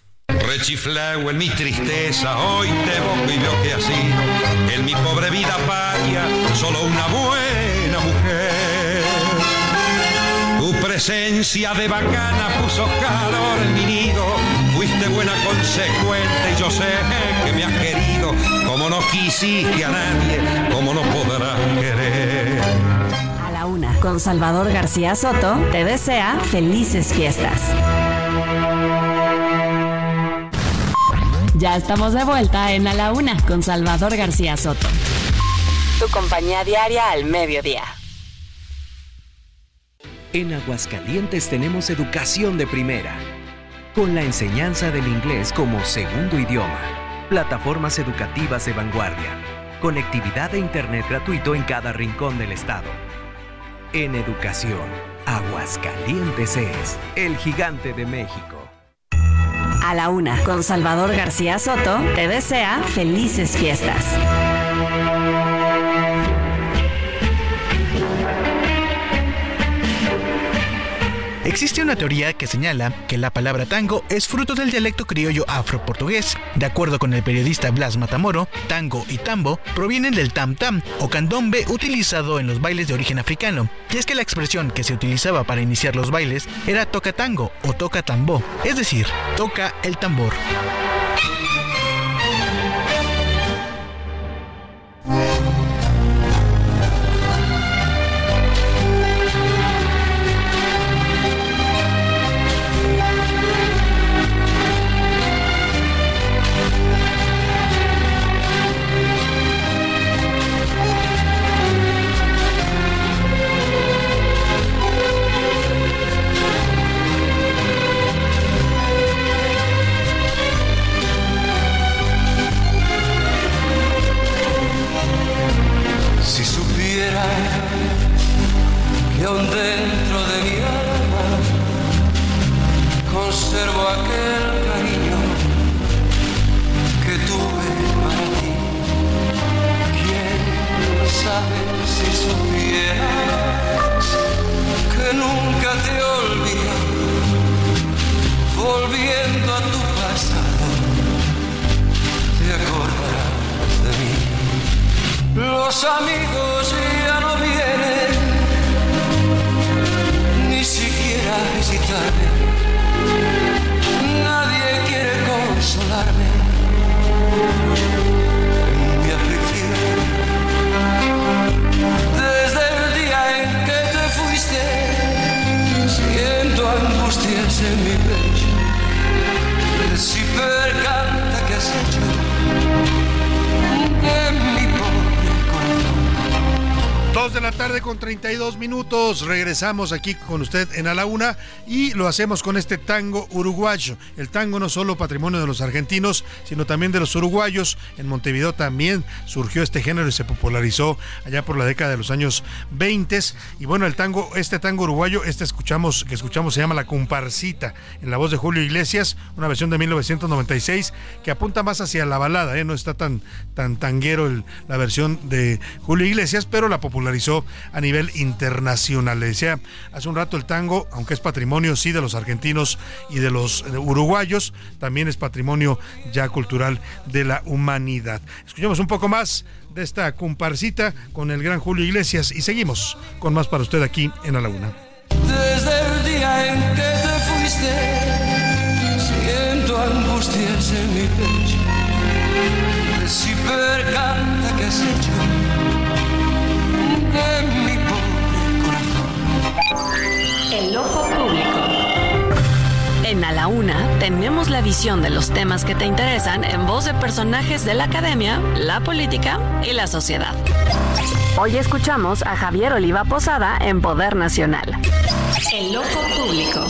Rechifleo en mi tristeza, hoy te boco y veo que así, en mi pobre vida paria, solo una buena mujer. Tu presencia de bacana puso calor en mi nido, fuiste buena consecuente y yo sé que me has querido, como no quisiste a nadie, como no podrás querer. A la una, con Salvador García Soto, te desea felices fiestas. Ya estamos de vuelta en A la Una con Salvador García Soto. Tu compañía diaria al mediodía. En Aguascalientes tenemos educación de primera, con la enseñanza del inglés como segundo idioma, plataformas educativas de vanguardia, conectividad de Internet gratuito en cada rincón del estado. En educación, Aguascalientes es el gigante de México a la una con Salvador García Soto te desea felices fiestas. Existe una teoría que señala que la palabra tango es fruto del dialecto criollo afro-portugués. De acuerdo con el periodista Blas Matamoro, tango y tambo provienen del tam-tam o candombe utilizado en los bailes de origen africano. Y es que la expresión que se utilizaba para iniciar los bailes era toca tango o toca tambo, es decir, toca el tambor. Regresamos aquí con usted en A la Una y lo hacemos con este tango uruguayo. El tango no solo patrimonio de los argentinos, sino también de los uruguayos. En Montevideo también surgió este género y se popularizó allá por la década de los años 20. Y bueno, el tango, este tango uruguayo, este escuchamos, que escuchamos se llama La Comparsita, en la voz de Julio Iglesias, una versión de 1996 que apunta más hacia la balada, ¿eh? no está tan, tan tanguero la versión de Julio Iglesias, pero la popularizó a nivel internacional. Le decía hace un rato el tango, aunque es patrimonio sí de los argentinos y de los eh, uruguayos, también es patrimonio ya cultural de la humanidad. Escuchemos un poco más de esta comparsita con el gran Julio Iglesias y seguimos con más para usted aquí en la Una. Desde el día en que te fuiste, siento angustias en mi pecho. Si percanta que has hecho A la Una tenemos la visión de los temas que te interesan en voz de personajes de la academia, la política y la sociedad. Hoy escuchamos a Javier Oliva Posada en Poder Nacional. El ojo público.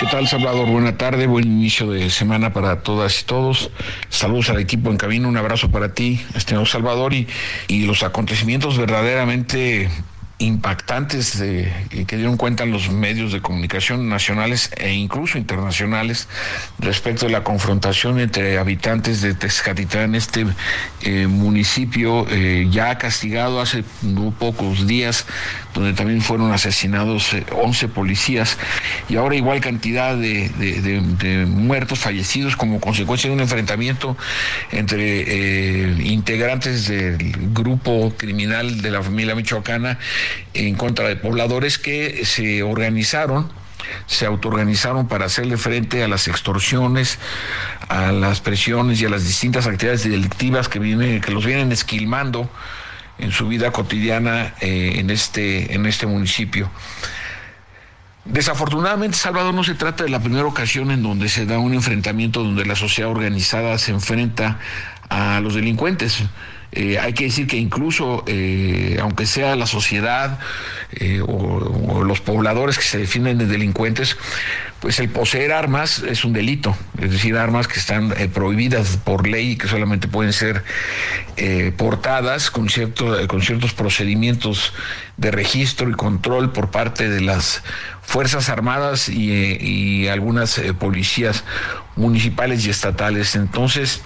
¿Qué tal, Salvador? Buena tarde, buen inicio de semana para todas y todos. Saludos al equipo en cabina, un abrazo para ti, estimado Salvador, y, y los acontecimientos verdaderamente impactantes de- y que dieron cuenta los medios de comunicación nacionales e incluso internacionales respecto de la confrontación entre habitantes de Tezcatitlán, este eh, municipio eh, ya castigado hace no pocos días, donde también fueron asesinados eh, 11 policías y ahora igual cantidad de, muertos, fallecidos como consecuencia de un enfrentamiento entre eh, integrantes del grupo criminal de la familia michoacana en contra de pobladores que se organizaron se autoorganizaron para hacerle frente a las extorsiones, a las presiones y a las distintas actividades delictivas que, viene, que los vienen esquilmando en su vida cotidiana eh, en, este, en este municipio. Desafortunadamente, Salvador, no se trata de la primera ocasión en donde se da un enfrentamiento donde la sociedad organizada se enfrenta a los delincuentes. Eh, hay que decir que incluso, eh, aunque sea la sociedad eh, o, los pobladores que se definen de delincuentes, pues el poseer armas es un delito, es decir, armas que están prohibidas por ley y que solamente pueden ser portadas con, cierto, con ciertos procedimientos de registro y control por parte de las Fuerzas Armadas y, algunas policías municipales y estatales. Entonces,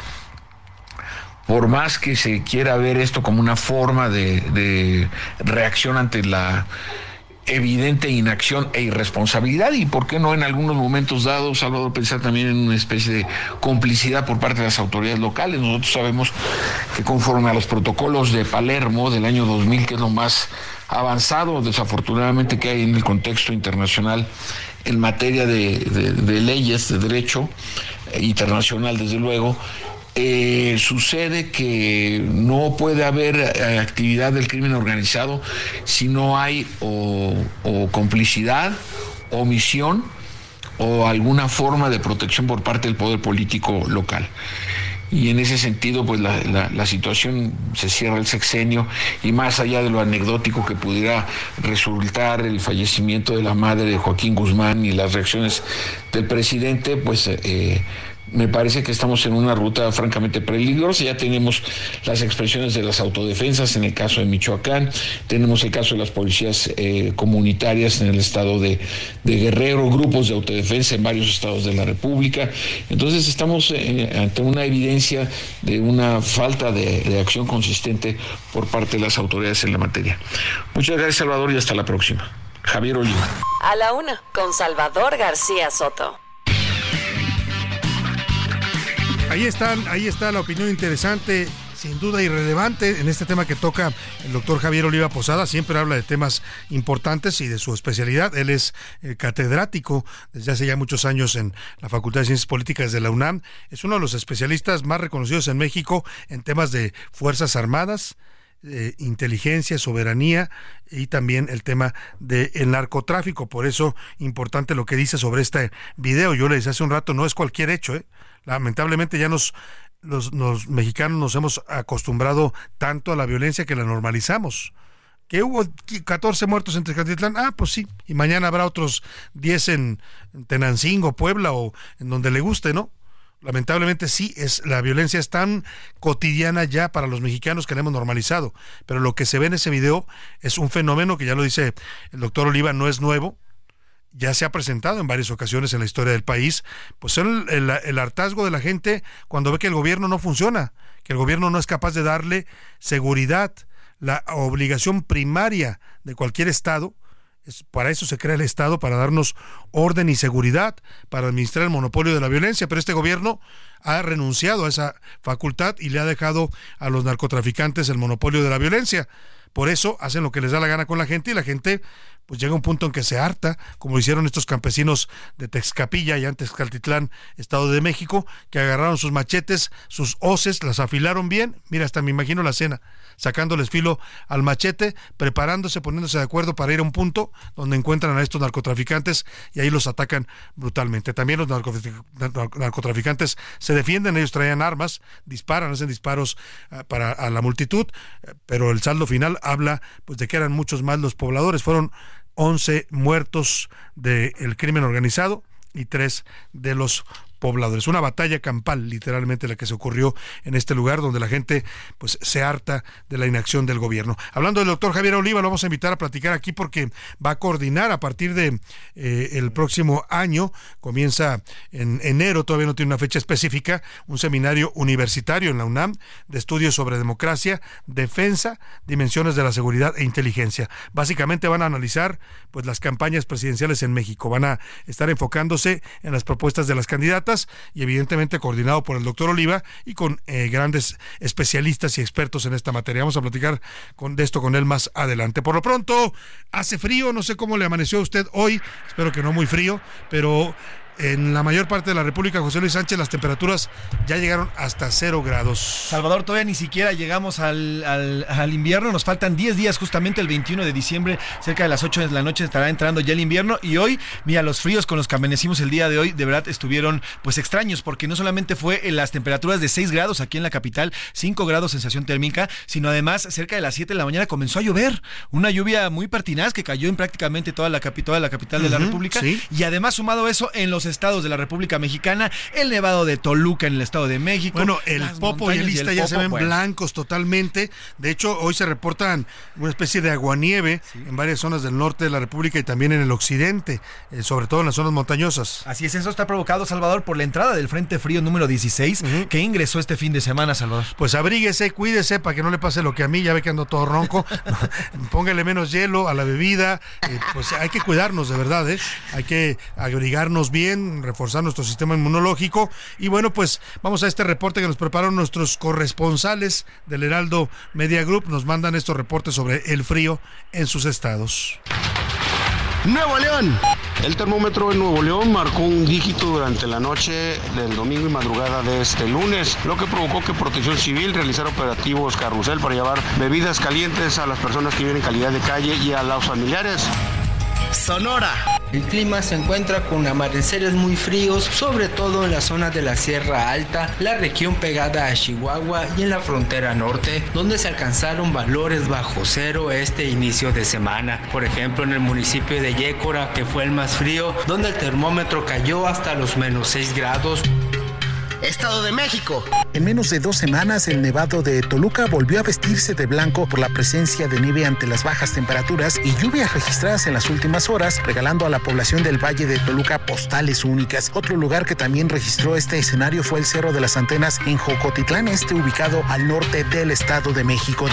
por más que se quiera ver esto como una forma de, reacción ante la evidente inacción e irresponsabilidad y por qué no en algunos momentos dados, Salvador, pensar también en una especie de complicidad por parte de las autoridades locales. Nosotros sabemos que conforme a los protocolos de Palermo del año 2000, que es lo más avanzado desafortunadamente que hay en el contexto internacional en materia de, leyes, de derecho internacional, desde luego, eh, sucede que no puede haber eh, actividad del crimen organizado si no hay o, complicidad, omisión o alguna forma de protección por parte del poder político local. Y en ese sentido, pues la situación se cierra el sexenio y más allá de lo anecdótico que pudiera resultar el fallecimiento de la madre de Joaquín Guzmán y las reacciones del presidente, pues eh, me parece que estamos en una ruta francamente peligrosa. Ya tenemos las expresiones de las autodefensas en el caso de Michoacán, tenemos el caso de las policías eh, comunitarias en el estado de, Guerrero, grupos de autodefensa en varios estados de la República. Entonces estamos eh, ante una evidencia de una falta de, de acción consistente por parte de las autoridades en la materia. Muchas gracias Salvador y hasta la próxima. Javier Oliva. A la una, con Salvador García Soto. Ahí están, ahí está la opinión interesante. sin duda irrelevante en este tema que toca el doctor Javier Oliva Posada. Siempre habla de temas importantes y de su especialidad. Él es eh, catedrático desde hace ya muchos años en la Facultad de Ciencias Políticas de la UNAM. Es uno de los especialistas más reconocidos en México en temas de Fuerzas Armadas, eh, inteligencia, soberanía y también el tema del narcotráfico. Por eso, importante lo que dice sobre este video. Yo le decía hace un rato, no es cualquier hecho. ¿eh? Lamentablemente ya nos los, mexicanos nos hemos acostumbrado tanto a la violencia que la normalizamos. Que hubo 14 muertos en Tezcatlitlán, ah, pues sí, y mañana habrá otros 10 en, Tenancingo, Puebla o en donde le guste, ¿no? Lamentablemente sí, es, la violencia es tan cotidiana ya para los mexicanos que la hemos normalizado. Pero lo que se ve en ese video es un fenómeno que ya lo dice el doctor Oliva, no es nuevo, ya se ha presentado en varias ocasiones en la historia del país, pues el, el, hartazgo de la gente cuando ve que el gobierno no funciona, que el gobierno no es capaz de darle seguridad, la obligación primaria de cualquier Estado, es, para eso se crea el Estado, para darnos orden y seguridad, para administrar el monopolio de la violencia, pero este gobierno ha renunciado a esa facultad y le ha dejado a los narcotraficantes el monopolio de la violencia. Por eso hacen lo que les da la gana con la gente y la gente pues llega un punto en que se harta, como hicieron estos campesinos de Texcapilla y antes Caltitlán, Estado de México, que agarraron sus machetes, sus hoces, las afilaron bien, mira, hasta me imagino la cena, sacándoles filo al machete, preparándose, poniéndose de acuerdo para ir a un punto donde encuentran a estos narcotraficantes y ahí los atacan brutalmente. También los narcotraficantes se defienden, ellos traían armas, disparan, hacen disparos ah, para a la multitud, eh, pero el saldo final habla pues de que eran muchos más los pobladores, fueron 11 muertos del crimen organizado y tres de los pobladores. Una batalla campal, literalmente, la que se ocurrió en este lugar donde la gente pues se harta de la inacción del gobierno. Hablando del doctor Javier Oliva, lo vamos a invitar a platicar aquí porque va a coordinar a partir de eh, próximo año, comienza en enero, todavía no tiene una fecha específica, un seminario universitario en la UNAM de estudios sobre democracia, defensa, dimensiones de la seguridad e inteligencia. Básicamente van a analizar pues las campañas presidenciales en México, van a estar enfocándose en las propuestas de las candidatas y evidentemente coordinado por el doctor Oliva y con eh, grandes especialistas y expertos en esta materia. Vamos a platicar de esto con él más adelante. Por lo pronto, hace frío, no sé cómo le amaneció a usted hoy, espero que no muy frío, pero en la mayor parte de la República, José Luis Sánchez, las temperaturas ya llegaron hasta cero grados. Salvador, todavía ni siquiera llegamos al, al, invierno, nos faltan 10 días, justamente el 21 de diciembre, cerca de las 8 de la noche estará entrando ya el invierno. Y hoy, mira, los fríos con los que amanecimos el día de hoy, de verdad estuvieron pues extraños, porque no solamente fue en las temperaturas de 6 grados aquí en la capital, 5 grados sensación térmica, sino además cerca de las 7 de la mañana comenzó a llover, una lluvia muy pertinaz que cayó en prácticamente toda la, toda la capital de la República. y además sumado eso en los estados de la República Mexicana, el Nevado de Toluca en el Estado de México. Bueno, el Popo y el Ista ya se ven blancos totalmente. De hecho, hoy se reportan una especie de aguanieve en varias zonas del norte de la República y también en el occidente, eh, sobre todo en las zonas montañosas. Así es, eso está provocado, Salvador, por la entrada del Frente Frío número 16 que ingresó este fin de semana, Salvador. Pues abríguese, cuídese para que no le pase lo que a mí, ya ve que ando todo ronco. Póngale menos hielo a la bebida. Eh, pues hay que cuidarnos, de verdad, ¿eh? Hay que abrigarnos bien, reforzar nuestro sistema inmunológico. Y bueno, pues vamos a este reporte que nos prepararon nuestros corresponsales del Heraldo Media Group. Nos mandan estos reportes sobre el frío en sus estados. Nuevo León. El termómetro en Nuevo León marcó un dígito durante la noche del domingo y madrugada de este lunes, lo que provocó que Protección Civil realizara operativos carrusel para llevar bebidas calientes a las personas que viven en calidad de calle y a los familiares. Sonora. El clima se encuentra con amaneceres muy fríos, sobre todo en la zona de la Sierra Alta, la región pegada a Chihuahua y en la frontera norte, donde se alcanzaron valores bajo cero este inicio de semana. Por ejemplo, en el municipio de Yécora, que fue el más frío, donde el termómetro cayó hasta los menos 6 grados. Estado de México. En menos de dos semanas, el nevado de Toluca volvió a vestirse de blanco por la presencia de nieve ante las bajas temperaturas y lluvias registradas en las últimas horas, regalando a la población del Valle de Toluca postales únicas. Otro lugar que también registró este escenario fue el Cerro de las Antenas en Jocotitlán, este ubicado al norte del Estado de México.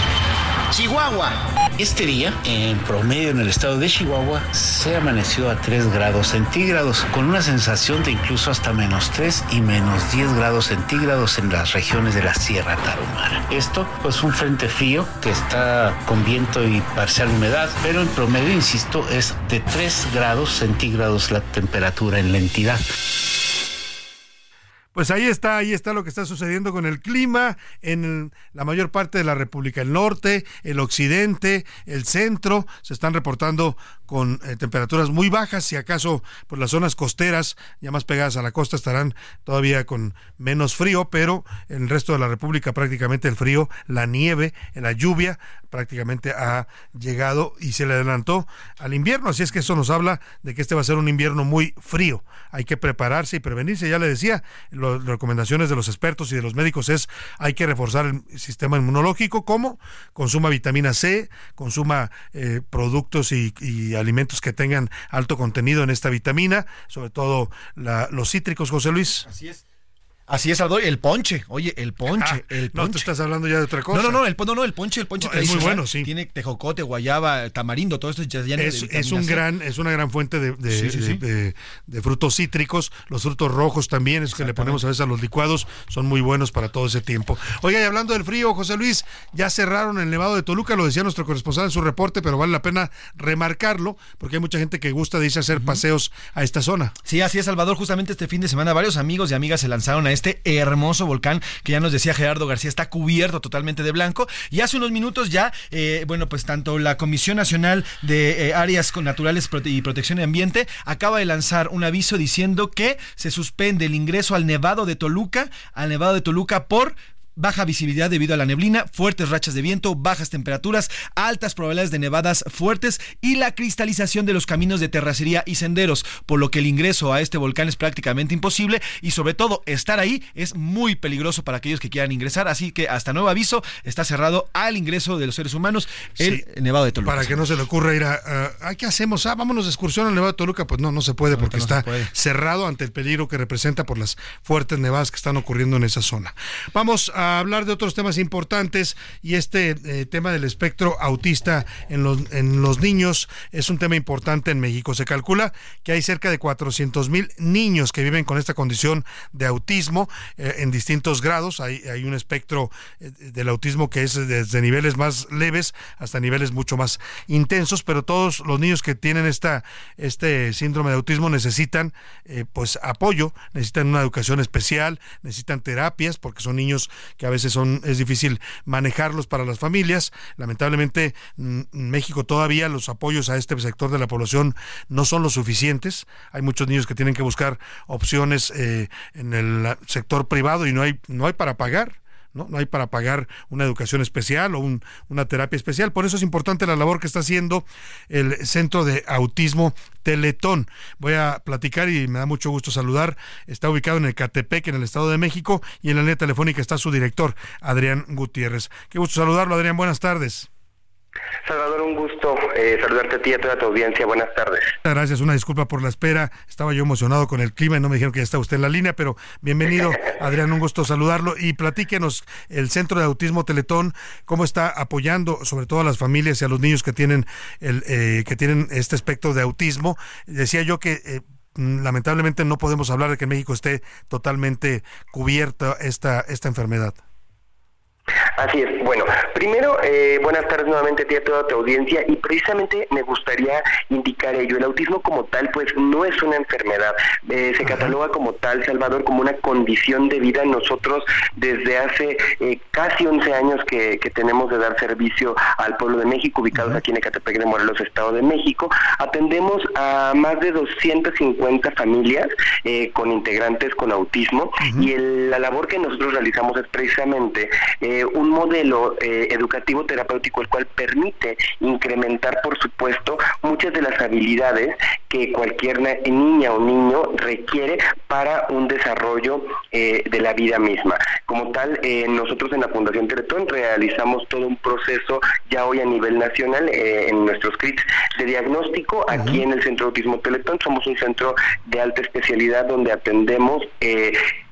Chihuahua. Este día, en promedio en el estado de Chihuahua, se amaneció a 3 grados centígrados, con una sensación de incluso hasta menos 3 y menos 10 grados centígrados en las regiones de la Sierra Tarahumara. Esto, pues un frente frío que está con viento y parcial humedad, pero en promedio, insisto, es de 3 grados centígrados la temperatura en la entidad. Pues ahí está, ahí está lo que está sucediendo con el clima en la mayor parte de la República. El norte, el occidente, el centro se están reportando con eh, temperaturas muy bajas. Si acaso, pues las zonas costeras, ya más pegadas a la costa, estarán todavía con menos frío, pero en el resto de la República prácticamente el frío, la nieve, la lluvia prácticamente ha llegado y se le adelantó al invierno. Así es que eso nos habla de que este va a ser un invierno muy frío. Hay que prepararse y prevenirse. Ya le decía, las recomendaciones de los expertos y de los médicos es hay que reforzar el sistema inmunológico. ¿Cómo? Consuma vitamina C, consuma eh, productos y, y, alimentos que tengan alto contenido en esta vitamina, sobre todo la, los cítricos, José Luis. Así es. Así es, Salvador, el ponche, oye, el ponche, ah, el ponche. No, tú estás hablando ya de otra cosa. No, no, no, el, no, no, el ponche, el ponche no, es muy bueno, sí. Tiene tejocote, guayaba, tamarindo, todo esto ya es, es un gran, es una gran fuente de, de, sí, sí, de, de, frutos cítricos, los frutos rojos también, es que le ponemos a veces a los licuados, son muy buenos para todo ese tiempo. Oiga, y hablando del frío, José Luis, ya cerraron el Nevado de Toluca, lo decía nuestro corresponsal en su reporte, pero vale la pena remarcarlo, porque hay mucha gente que gusta de irse a hacer uh -huh. paseos a esta zona. Sí, así es, Salvador, justamente este fin de semana varios amigos y amigas se lanzaron a este hermoso volcán que ya nos decía Gerardo García está cubierto totalmente de blanco. Y hace unos minutos ya eh, bueno pues tanto la Comisión Nacional de eh, Áreas Naturales y Protección de Ambiente acaba de lanzar un aviso diciendo que se suspende el ingreso al Nevado de Toluca al Nevado de Toluca por baja visibilidad debido a la neblina, fuertes rachas de viento, bajas temperaturas, altas probabilidades de nevadas fuertes y la cristalización de los caminos de terracería y senderos, por lo que el ingreso a este volcán es prácticamente imposible y sobre todo estar ahí es muy peligroso para aquellos que quieran ingresar, así que hasta nuevo aviso está cerrado al ingreso de los seres humanos el sí, Nevado de Toluca. Para que no se le ocurra ir a, a, ¿qué hacemos? Ah, vámonos de excursión al Nevado de Toluca, pues no, no se puede porque no está puede. cerrado ante el peligro que representa por las fuertes nevadas que están ocurriendo en esa zona. Vamos a hablar de otros temas importantes y este eh, tema del espectro autista en los, en los niños es un tema importante en México. Se calcula que hay cerca de 400 mil niños que viven con esta condición de autismo eh, en distintos grados. Hay, hay un espectro eh, del autismo que es desde niveles más leves hasta niveles mucho más intensos, pero todos los niños que tienen esta, este síndrome de autismo necesitan pues apoyo, necesitan una educación especial, necesitan terapias porque son niños que a veces son, es difícil manejarlos para las familias. Lamentablemente, en México todavía los apoyos a este sector de la población no son los suficientes. Hay muchos niños que tienen que buscar opciones eh, en el sector privado y no hay, no hay para pagar. ¿No? no hay para pagar una educación especial o un, una terapia especial. Por eso es importante la labor que está haciendo el Centro de Autismo Teletón. Voy a platicar y me da mucho gusto saludar. Está ubicado en el Catepec, en el Estado de México, y en la línea telefónica está su director, Adrián Gutiérrez. Qué gusto saludarlo, Adrián. Buenas tardes. Salvador, un gusto eh, saludarte a ti y a toda tu audiencia. Buenas tardes. Gracias, una disculpa por la espera. Estaba yo emocionado con el clima y no me dijeron que ya está usted en la línea, pero bienvenido, Adrián, un gusto saludarlo. Y platíquenos, el Centro de Autismo Teletón, cómo está apoyando sobre todo a las familias y a los niños que tienen, el, eh, que tienen este espectro de autismo. Decía yo que... Eh, lamentablemente no podemos hablar de que en México esté totalmente cubierta esta, esta enfermedad. Así es. Bueno, primero, eh, buenas tardes nuevamente a ti a toda tu audiencia y precisamente me gustaría indicar ello. El autismo como tal, pues no es una enfermedad. Eh, se cataloga como tal, Salvador, como una condición de vida. Nosotros desde hace eh, casi 11 años que, que, tenemos de dar servicio al pueblo de México, ubicados aquí en Ecatepec de Morelos, Estado de México, atendemos a más de 250 familias eh, con integrantes con autismo y el, la labor que nosotros realizamos es precisamente un modelo eh, educativo terapéutico el cual permite incrementar, por supuesto, muchas de las habilidades que cualquier niña o niño requiere para un desarrollo eh, de la vida misma. Como tal, eh, nosotros en la Fundación Teletón realizamos todo un proceso ya hoy a nivel nacional en nuestros kits de diagnóstico. Uh -huh. Aquí en el Centro de Autismo Teletón somos un centro de alta especialidad donde atendemos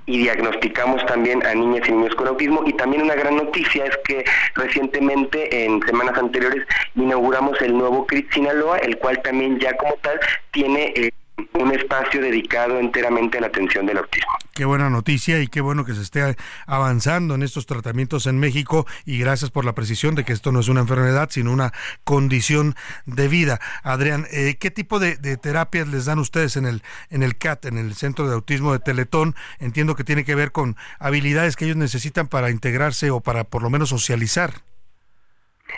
y diagnosticamos también a niñas y niños con autismo. Y también una gran noticia es que recientemente, en semanas anteriores, inauguramos el nuevo CRIT Sinaloa, el cual también ya como tal tiene... Eh, un espacio dedicado enteramente a la atención del autismo. Qué buena noticia y qué bueno que se esté avanzando en estos tratamientos en México y gracias por la precisión de que esto no es una enfermedad, sino una condición de vida. Adrián, eh, ¿qué tipo de, terapias les dan ustedes en el, en el CAT, en el Centro de Autismo de Teletón? Entiendo que tiene que ver con habilidades que ellos necesitan para integrarse o para por lo menos socializar.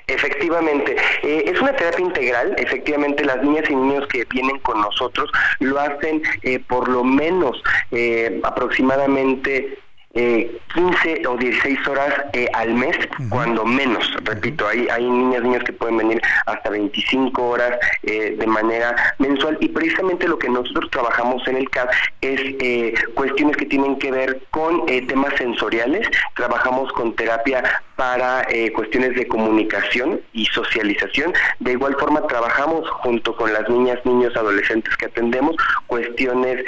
Efectivamente, eh, es una terapia integral. Efectivamente, las niñas y niños que vienen con nosotros lo hacen eh, por lo menos eh, aproximadamente eh, 15 o 16 horas eh, al mes, cuando menos, repito, hay, hay niñas, niños que pueden venir hasta 25 horas eh, de manera mensual. Y precisamente lo que nosotros trabajamos en el CAP es eh, cuestiones que tienen que ver con temas sensoriales, trabajamos con terapia para cuestiones de comunicación y socialización, de igual forma trabajamos junto con las niñas, niños, adolescentes que atendemos, cuestiones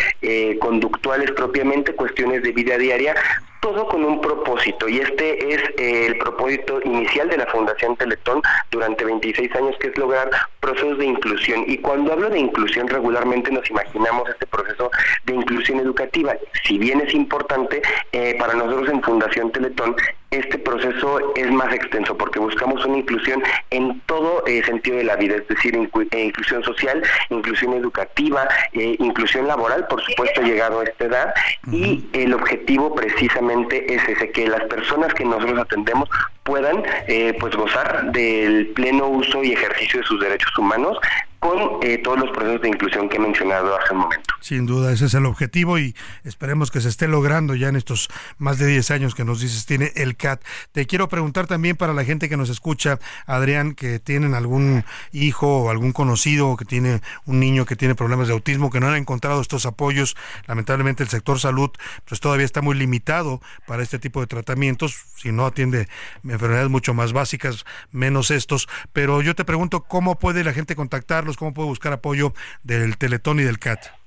conductuales propiamente, cuestiones de vida diaria, todo con un propósito y este es eh, el propósito inicial de la Fundación Teletón durante 26 años que es lograr procesos de inclusión. Y cuando hablo de inclusión regularmente nos imaginamos este proceso de inclusión educativa. Si bien es importante eh, para nosotros en Fundación Teletón este proceso es más extenso porque buscamos una inclusión en todo eh, sentido de la vida, es decir, inclusión social, inclusión educativa, inclusión laboral, por supuesto, llegado a esta edad, y el objetivo precisamente es ese, que las personas que nosotros atendemos puedan eh, pues gozar del pleno uso y ejercicio de sus derechos humanos con eh, todos los procesos de inclusión que he mencionado hace un momento. Sin duda, ese es el objetivo y esperemos que se esté logrando ya en estos más de 10 años que nos dices tiene el CAT. Te quiero preguntar también para la gente que nos escucha, Adrián, que tienen algún hijo o algún conocido que tiene un niño que tiene problemas de autismo, que no han encontrado estos apoyos. Lamentablemente el sector salud pues todavía está muy limitado para este tipo de tratamientos, si no atiende enfermedades mucho más básicas, menos estos. Pero yo te pregunto, ¿cómo puede la gente contactarlo? Cómo puede buscar apoyo del Teletón y del CAT.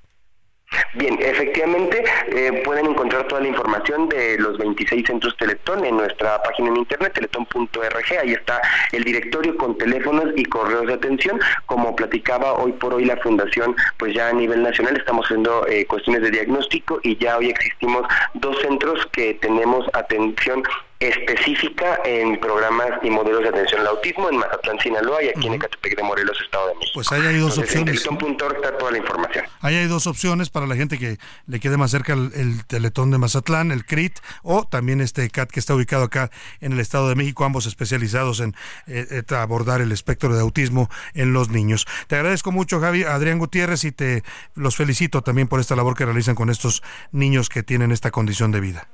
Bien, efectivamente eh, pueden encontrar toda la información de los 26 centros Teletón en nuestra página en internet teletón.org. Ahí está el directorio con teléfonos y correos de atención. Como platicaba hoy por hoy la fundación, pues ya a nivel nacional estamos haciendo eh, cuestiones de diagnóstico y ya hoy existimos dos centros que tenemos atención específica en programas y modelos de atención al autismo en Mazatlán, Sinaloa y aquí en Ecatepec de Morelos, Estado de México. Pues ahí hay dos opciones. En está toda la información. Ahí hay dos opciones para la gente que le quede más cerca el, Teletón de Mazatlán, el CRIT, o también este CAT que está ubicado acá en el Estado de México, ambos especializados en eh, eh, abordar el espectro de autismo en los niños. Te agradezco mucho, Javi, Adrián Gutiérrez, y te los felicito también por esta labor que realizan con estos niños que tienen esta condición de vida.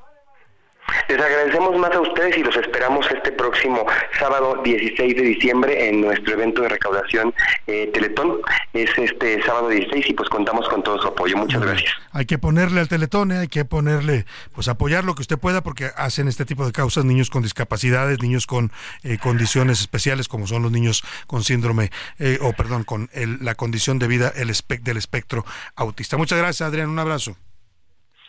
Les agradecemos más a ustedes y los esperamos este próximo sábado 16 de diciembre en nuestro evento de recaudación eh, Teletón. Es este sábado 16 y pues contamos con todo su apoyo. Muchas gracias. Hay que ponerle al Teletón, ¿eh? hay que ponerle, pues apoyar lo que usted pueda porque hacen este tipo de causas niños con discapacidades, niños con eh, condiciones especiales como son los niños con síndrome o perdón, con la condición de vida el del espectro autista. Muchas gracias Adrián, un abrazo.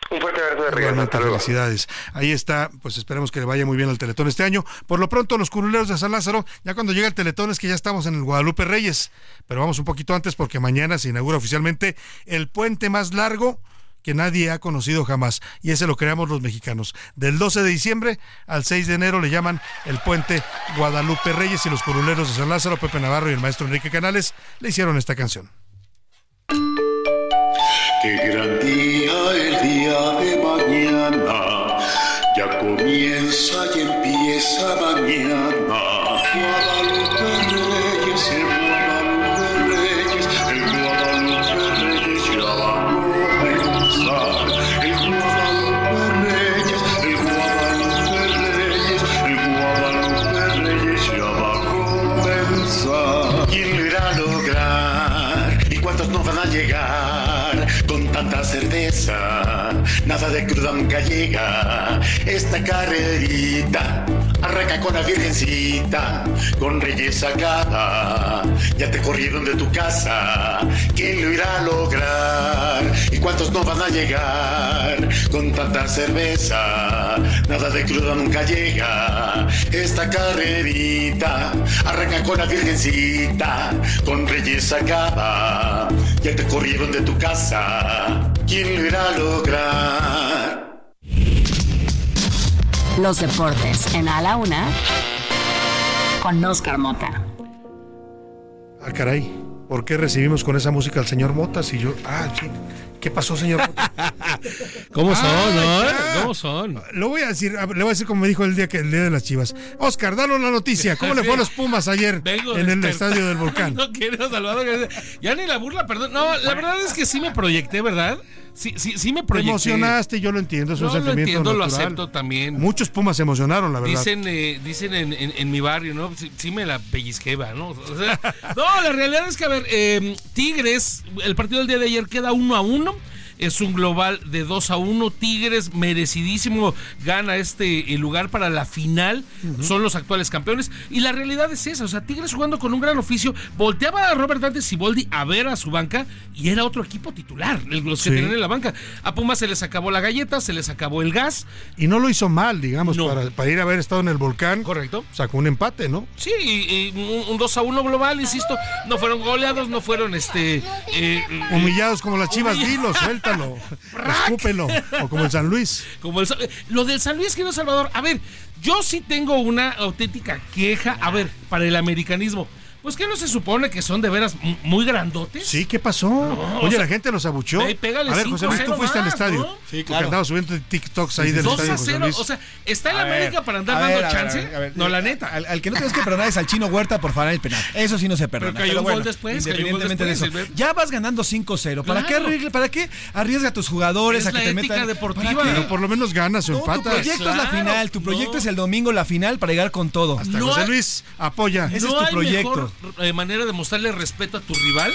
Un fuerte abrazo de regalo. felicidades. Ahí está, pues esperemos que le vaya muy bien al Teletón este año. Por lo pronto, los curuleros de San Lázaro, ya cuando llega el Teletón es que ya estamos en el Guadalupe Reyes. Pero vamos un poquito antes porque mañana se inaugura oficialmente el puente más largo que nadie ha conocido jamás. Y ese lo creamos los mexicanos. Del 12 de diciembre al 6 de enero le llaman el puente Guadalupe Reyes y los curuleros de San Lázaro, Pepe Navarro y el maestro Enrique Canales le hicieron esta canción. Qué gran día el día de mañana, ya comienza y empieza mañana. Nada de cruda gallega, esta carrerita Arranca con la virgencita, con reyes sacada. Ya te corrieron de tu casa, ¿quién lo irá a lograr? ¿Y cuántos no van a llegar con tanta cerveza? Nada de cruda nunca llega. Esta carrerita, arranca con la virgencita, con reyes sacada. Ya te corrieron de tu casa, ¿quién lo irá a lograr? Los deportes en A la Una con Oscar Mota. Ah, caray. ¿Por qué recibimos con esa música al señor Motas y yo? Ah, sí. ¿Qué pasó, señor Motas? ¿Cómo son, no? ya. ¿Cómo son? Lo voy a decir, le voy a decir como me dijo el día que el día de las Chivas. Oscar, danos la noticia. ¿Cómo le fue a los Pumas ayer Vengo en el estadio del volcán? No quiero Salvador. Ya ni la burla, perdón. No, la verdad es que sí me proyecté, ¿verdad? Sí, sí, sí me Te proyecté. emocionaste, yo lo entiendo, es un No, lo sentimiento entiendo, lo acepto también. Muchos Pumas se emocionaron, la verdad. Dicen, eh, dicen en, en- en mi barrio, ¿no? Sí, sí me la pellizqueba, ¿no? O sea, no, la realidad es que, a ver, eh, Tigres, el partido del día de ayer queda uno a uno. Es un global de 2 a 1. Tigres, merecidísimo, gana este eh, lugar para la final. Son los actuales campeones. Y la realidad es esa. O sea, Tigres jugando con un gran oficio. Volteaba a Robert Dante Siboldi a ver a su banca y era otro equipo titular, los que Sí. tenían en la banca. A Pumas se les acabó la galleta, se les acabó el gas. Y no lo hizo mal, digamos, para, para ir a haber estado en el volcán. Correcto. Sacó un empate, ¿no? Sí, y, y un, un 2 a 1 global, insisto. No fueron goleados, no fueron este. eh, Humillados como las chivas, dilo, Escúpelo. O como el San Luis. Como el lo del San Luis, querido Salvador. A ver, yo sí tengo una auténtica queja. A ver, para el americanismo. Pues que no se supone que son de veras muy grandotes. Sí, ¿qué pasó? Oye, sea, la gente los abuchó. a ver, José Luis, tú 5-0 fuiste al estadio. ¿no? Sí, claro. Porque andaba subiendo TikToks ahí del 2 estadio a José 0. Luis. O sea, ¿está A ver, América para andar a dando ver, a chance? a ver, a ver. no, la neta. Al, al que no tienes que perdonar es al chino Huerta por fallar el penal. Eso sí no se perdona. Pero cayó un gol después, Independientemente de eso. Ya vas ganando 5-0. ¿Para, qué Claro. arregle- ¿Para qué arriesga a tus jugadores Es a que la te metan? deportiva. ¿Para qué? Pero por lo menos ganas o No, tu empatas. proyecto es la final. Tu proyecto es el domingo, la final, para llegar con todo. Hasta José Luis apoya. Ese es tu proyecto. Eh, manera de mostrarle respeto a tu rival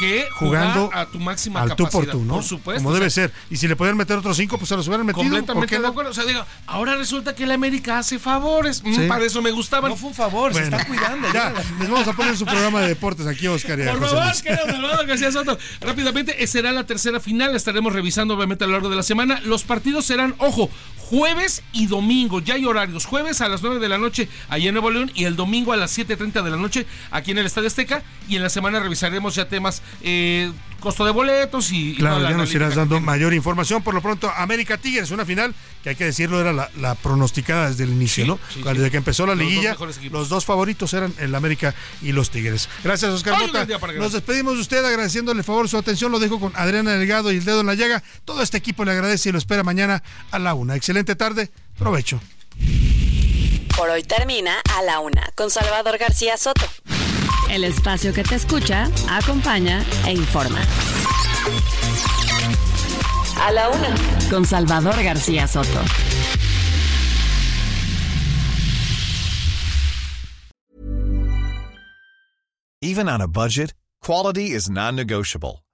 que Jugando a tu máxima al tú por tú, ¿no? Por supuesto. Como o sea, debe ser. Y si le podían meter otros cinco, pues se los hubieran metido. ¿Por Completamente de acuerdo. O sea, digo, ahora resulta que el América hace favores. Mm, Sí. Para eso me gustaban. No fue un favor, se Bueno, están cuidando. Ya, les vamos a poner su programa de deportes aquí, Oscar y a Por favor, querido García Soto. Rápidamente, eh, será la tercera final. Estaremos revisando, obviamente, a lo largo de la semana. Los partidos serán, ojo, jueves y domingo. Ya hay horarios. Jueves a las 9 de la noche allá en Nuevo León y el domingo a las 7.30 de la noche aquí en el Estadio Azteca. Y en la semana revisaremos ya temas, eh, costo de boletos y. Claro, ya nos irás dando mayor información. Por lo pronto, América Tigres, una final que hay que decirlo, era la, la pronosticada desde el inicio, ¿no? sí, Desde sí. que empezó la Los dos liguilla, los dos favoritos eran el América y los Tigres. Gracias, Oscar Ay, Mota. Nos despedimos de usted agradeciéndole el favor su atención. Lo dejo con Adriana Delgado y el dedo en la llaga. Todo este equipo le agradece y lo espera mañana a la una. Excelente tarde. Provecho. Por hoy termina A la Una con Salvador García Soto. El espacio que te escucha, acompaña e informa. A la Una con Salvador García Soto. Even on a budget, quality is non-negotiable.